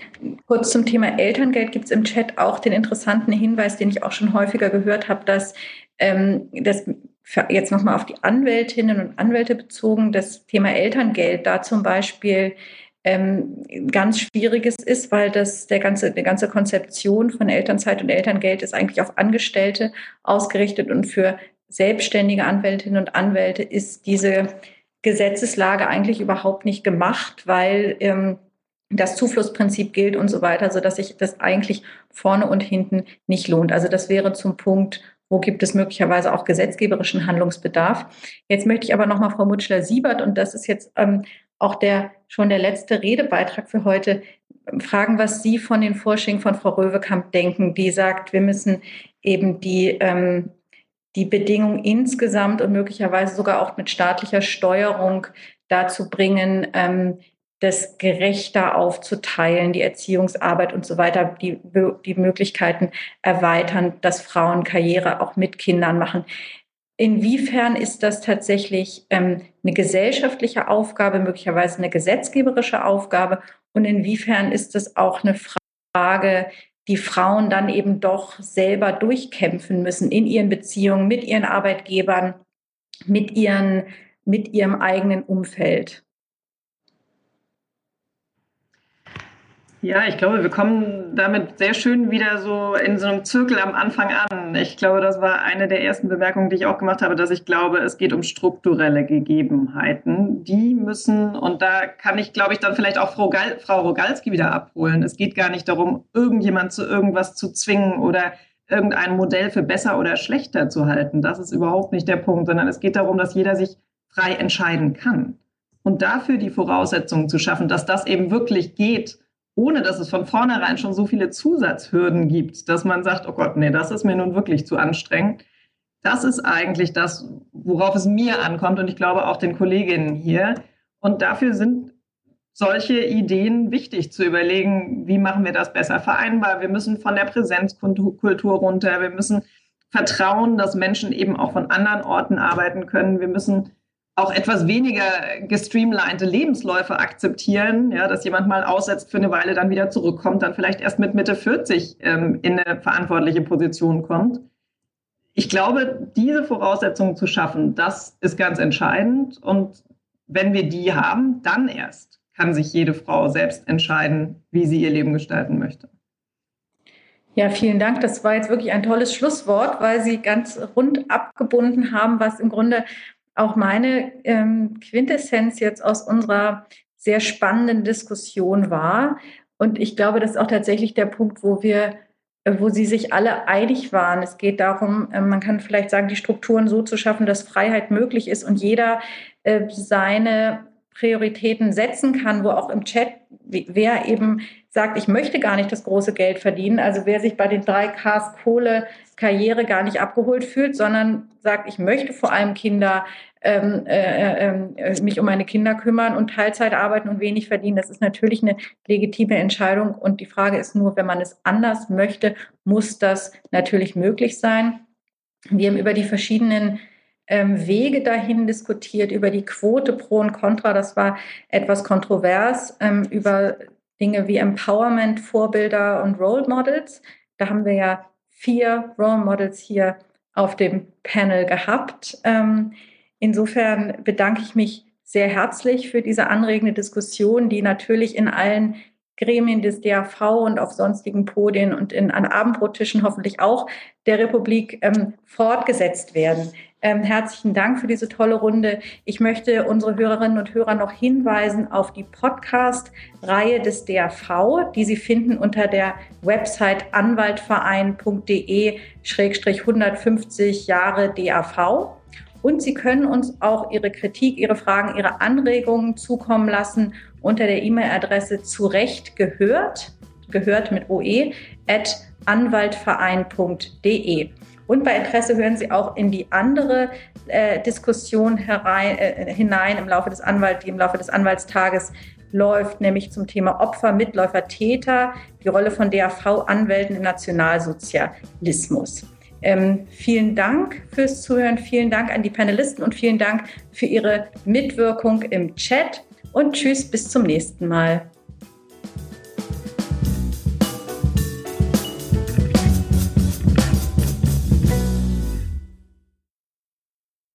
Kurz zum Thema Elterngeld gibt es im Chat auch den interessanten Hinweis, den ich auch schon häufiger gehört habe, dass ähm, das jetzt nochmal auf die Anwältinnen und Anwälte bezogen, das Thema Elterngeld da zum Beispiel ähm, ganz Schwieriges ist, weil das der ganze, die ganze Konzeption von Elternzeit und Elterngeld ist eigentlich auf Angestellte ausgerichtet und für selbstständige Anwältinnen und Anwälte ist diese Gesetzeslage eigentlich überhaupt nicht gemacht, weil ähm, das Zuflussprinzip gilt und so weiter, so dass sich das eigentlich vorne und hinten nicht lohnt. Also das wäre zum Punkt wo gibt es möglicherweise auch gesetzgeberischen Handlungsbedarf. Jetzt möchte ich aber nochmal Frau Mutschler-Siebert, und das ist jetzt ähm, auch der schon der letzte Redebeitrag für heute, fragen, was Sie von den Vorschlägen von Frau Röwekamp denken, die sagt, wir müssen eben die, ähm, die Bedingungen insgesamt und möglicherweise sogar auch mit staatlicher Steuerung dazu bringen, ähm, das gerechter aufzuteilen, die Erziehungsarbeit und so weiter, die, die Möglichkeiten erweitern, dass Frauen Karriere auch mit Kindern machen. Inwiefern ist das tatsächlich ähm, eine gesellschaftliche Aufgabe, möglicherweise eine gesetzgeberische Aufgabe? Und inwiefern ist es auch eine Frage, die Frauen dann eben doch selber durchkämpfen müssen in ihren Beziehungen mit ihren Arbeitgebern, mit, ihren, mit ihrem eigenen Umfeld? Ja, ich glaube, wir kommen damit sehr schön wieder so in so einem Zirkel am Anfang an. Ich glaube, das war eine der ersten Bemerkungen, die ich auch gemacht habe, dass ich glaube, es geht um strukturelle Gegebenheiten. Die müssen, und da kann ich, glaube ich, dann vielleicht auch Frau, Gal, Frau Rogalski wieder abholen. Es geht gar nicht darum, irgendjemand zu irgendwas zu zwingen oder irgendein Modell für besser oder schlechter zu halten. Das ist überhaupt nicht der Punkt, sondern es geht darum, dass jeder sich frei entscheiden kann. Und dafür die Voraussetzungen zu schaffen, dass das eben wirklich geht ohne dass es von vornherein schon so viele Zusatzhürden gibt, dass man sagt, oh Gott, nee, das ist mir nun wirklich zu anstrengend. Das ist eigentlich das, worauf es mir ankommt und ich glaube auch den Kolleginnen hier. Und dafür sind solche Ideen wichtig zu überlegen, wie machen wir das besser vereinbar. Wir müssen von der Präsenzkultur runter. Wir müssen vertrauen, dass Menschen eben auch von anderen Orten arbeiten können. Wir müssen auch etwas weniger gestreamlinete Lebensläufe akzeptieren, ja, dass jemand mal aussetzt für eine Weile, dann wieder zurückkommt, dann vielleicht erst mit Mitte 40 ähm, in eine verantwortliche Position kommt. Ich glaube, diese Voraussetzungen zu schaffen, das ist ganz entscheidend. Und wenn wir die haben, dann erst kann sich jede Frau selbst entscheiden, wie sie ihr Leben gestalten möchte. Ja, vielen Dank. Das war jetzt wirklich ein tolles Schlusswort, weil Sie ganz rund abgebunden haben, was im Grunde auch meine ähm, Quintessenz jetzt aus unserer sehr spannenden Diskussion war. Und ich glaube, das ist auch tatsächlich der Punkt, wo wir, äh, wo sie sich alle einig waren. Es geht darum, äh, man kann vielleicht sagen, die Strukturen so zu schaffen, dass Freiheit möglich ist und jeder äh, seine Prioritäten setzen kann, wo auch im Chat, wer eben sagt, ich möchte gar nicht das große Geld verdienen, also wer sich bei den drei Ks Kohle Karriere gar nicht abgeholt fühlt, sondern sagt, ich möchte vor allem Kinder ähm, äh, äh, mich um meine Kinder kümmern und Teilzeit arbeiten und wenig verdienen. Das ist natürlich eine legitime Entscheidung. Und die Frage ist nur, wenn man es anders möchte, muss das natürlich möglich sein. Wir haben über die verschiedenen Wege dahin diskutiert, über die Quote pro und contra. Das war etwas kontrovers, ähm, über Dinge wie Empowerment, Vorbilder und Role Models. Da haben wir ja vier Role Models hier auf dem Panel gehabt. Ähm, Insofern bedanke ich mich sehr herzlich für diese anregende Diskussion, die natürlich in allen Gremien des DAV und auf sonstigen Podien und in, an Abendbrottischen hoffentlich auch der Republik ähm, fortgesetzt werden. Ähm, herzlichen Dank für diese tolle Runde. Ich möchte unsere Hörerinnen und Hörer noch hinweisen auf die Podcast-Reihe des DAV, die Sie finden unter der Website anwaltverein.de-150 Jahre DAV. Und Sie können uns auch Ihre Kritik, Ihre Fragen, Ihre Anregungen zukommen lassen unter der E-Mail-Adresse zurecht gehört, gehört mit OE, at anwaltverein.de. Und bei Interesse hören Sie auch in die andere äh, Diskussion herein, äh, hinein im Laufe des Anwalt, die im Laufe des Anwaltstages läuft, nämlich zum Thema Opfer, Mitläufer, Täter, die Rolle von DAV-Anwälten im Nationalsozialismus. Ähm, vielen Dank fürs Zuhören, vielen Dank an die Panelisten und vielen Dank für Ihre Mitwirkung im Chat und tschüss bis zum nächsten Mal.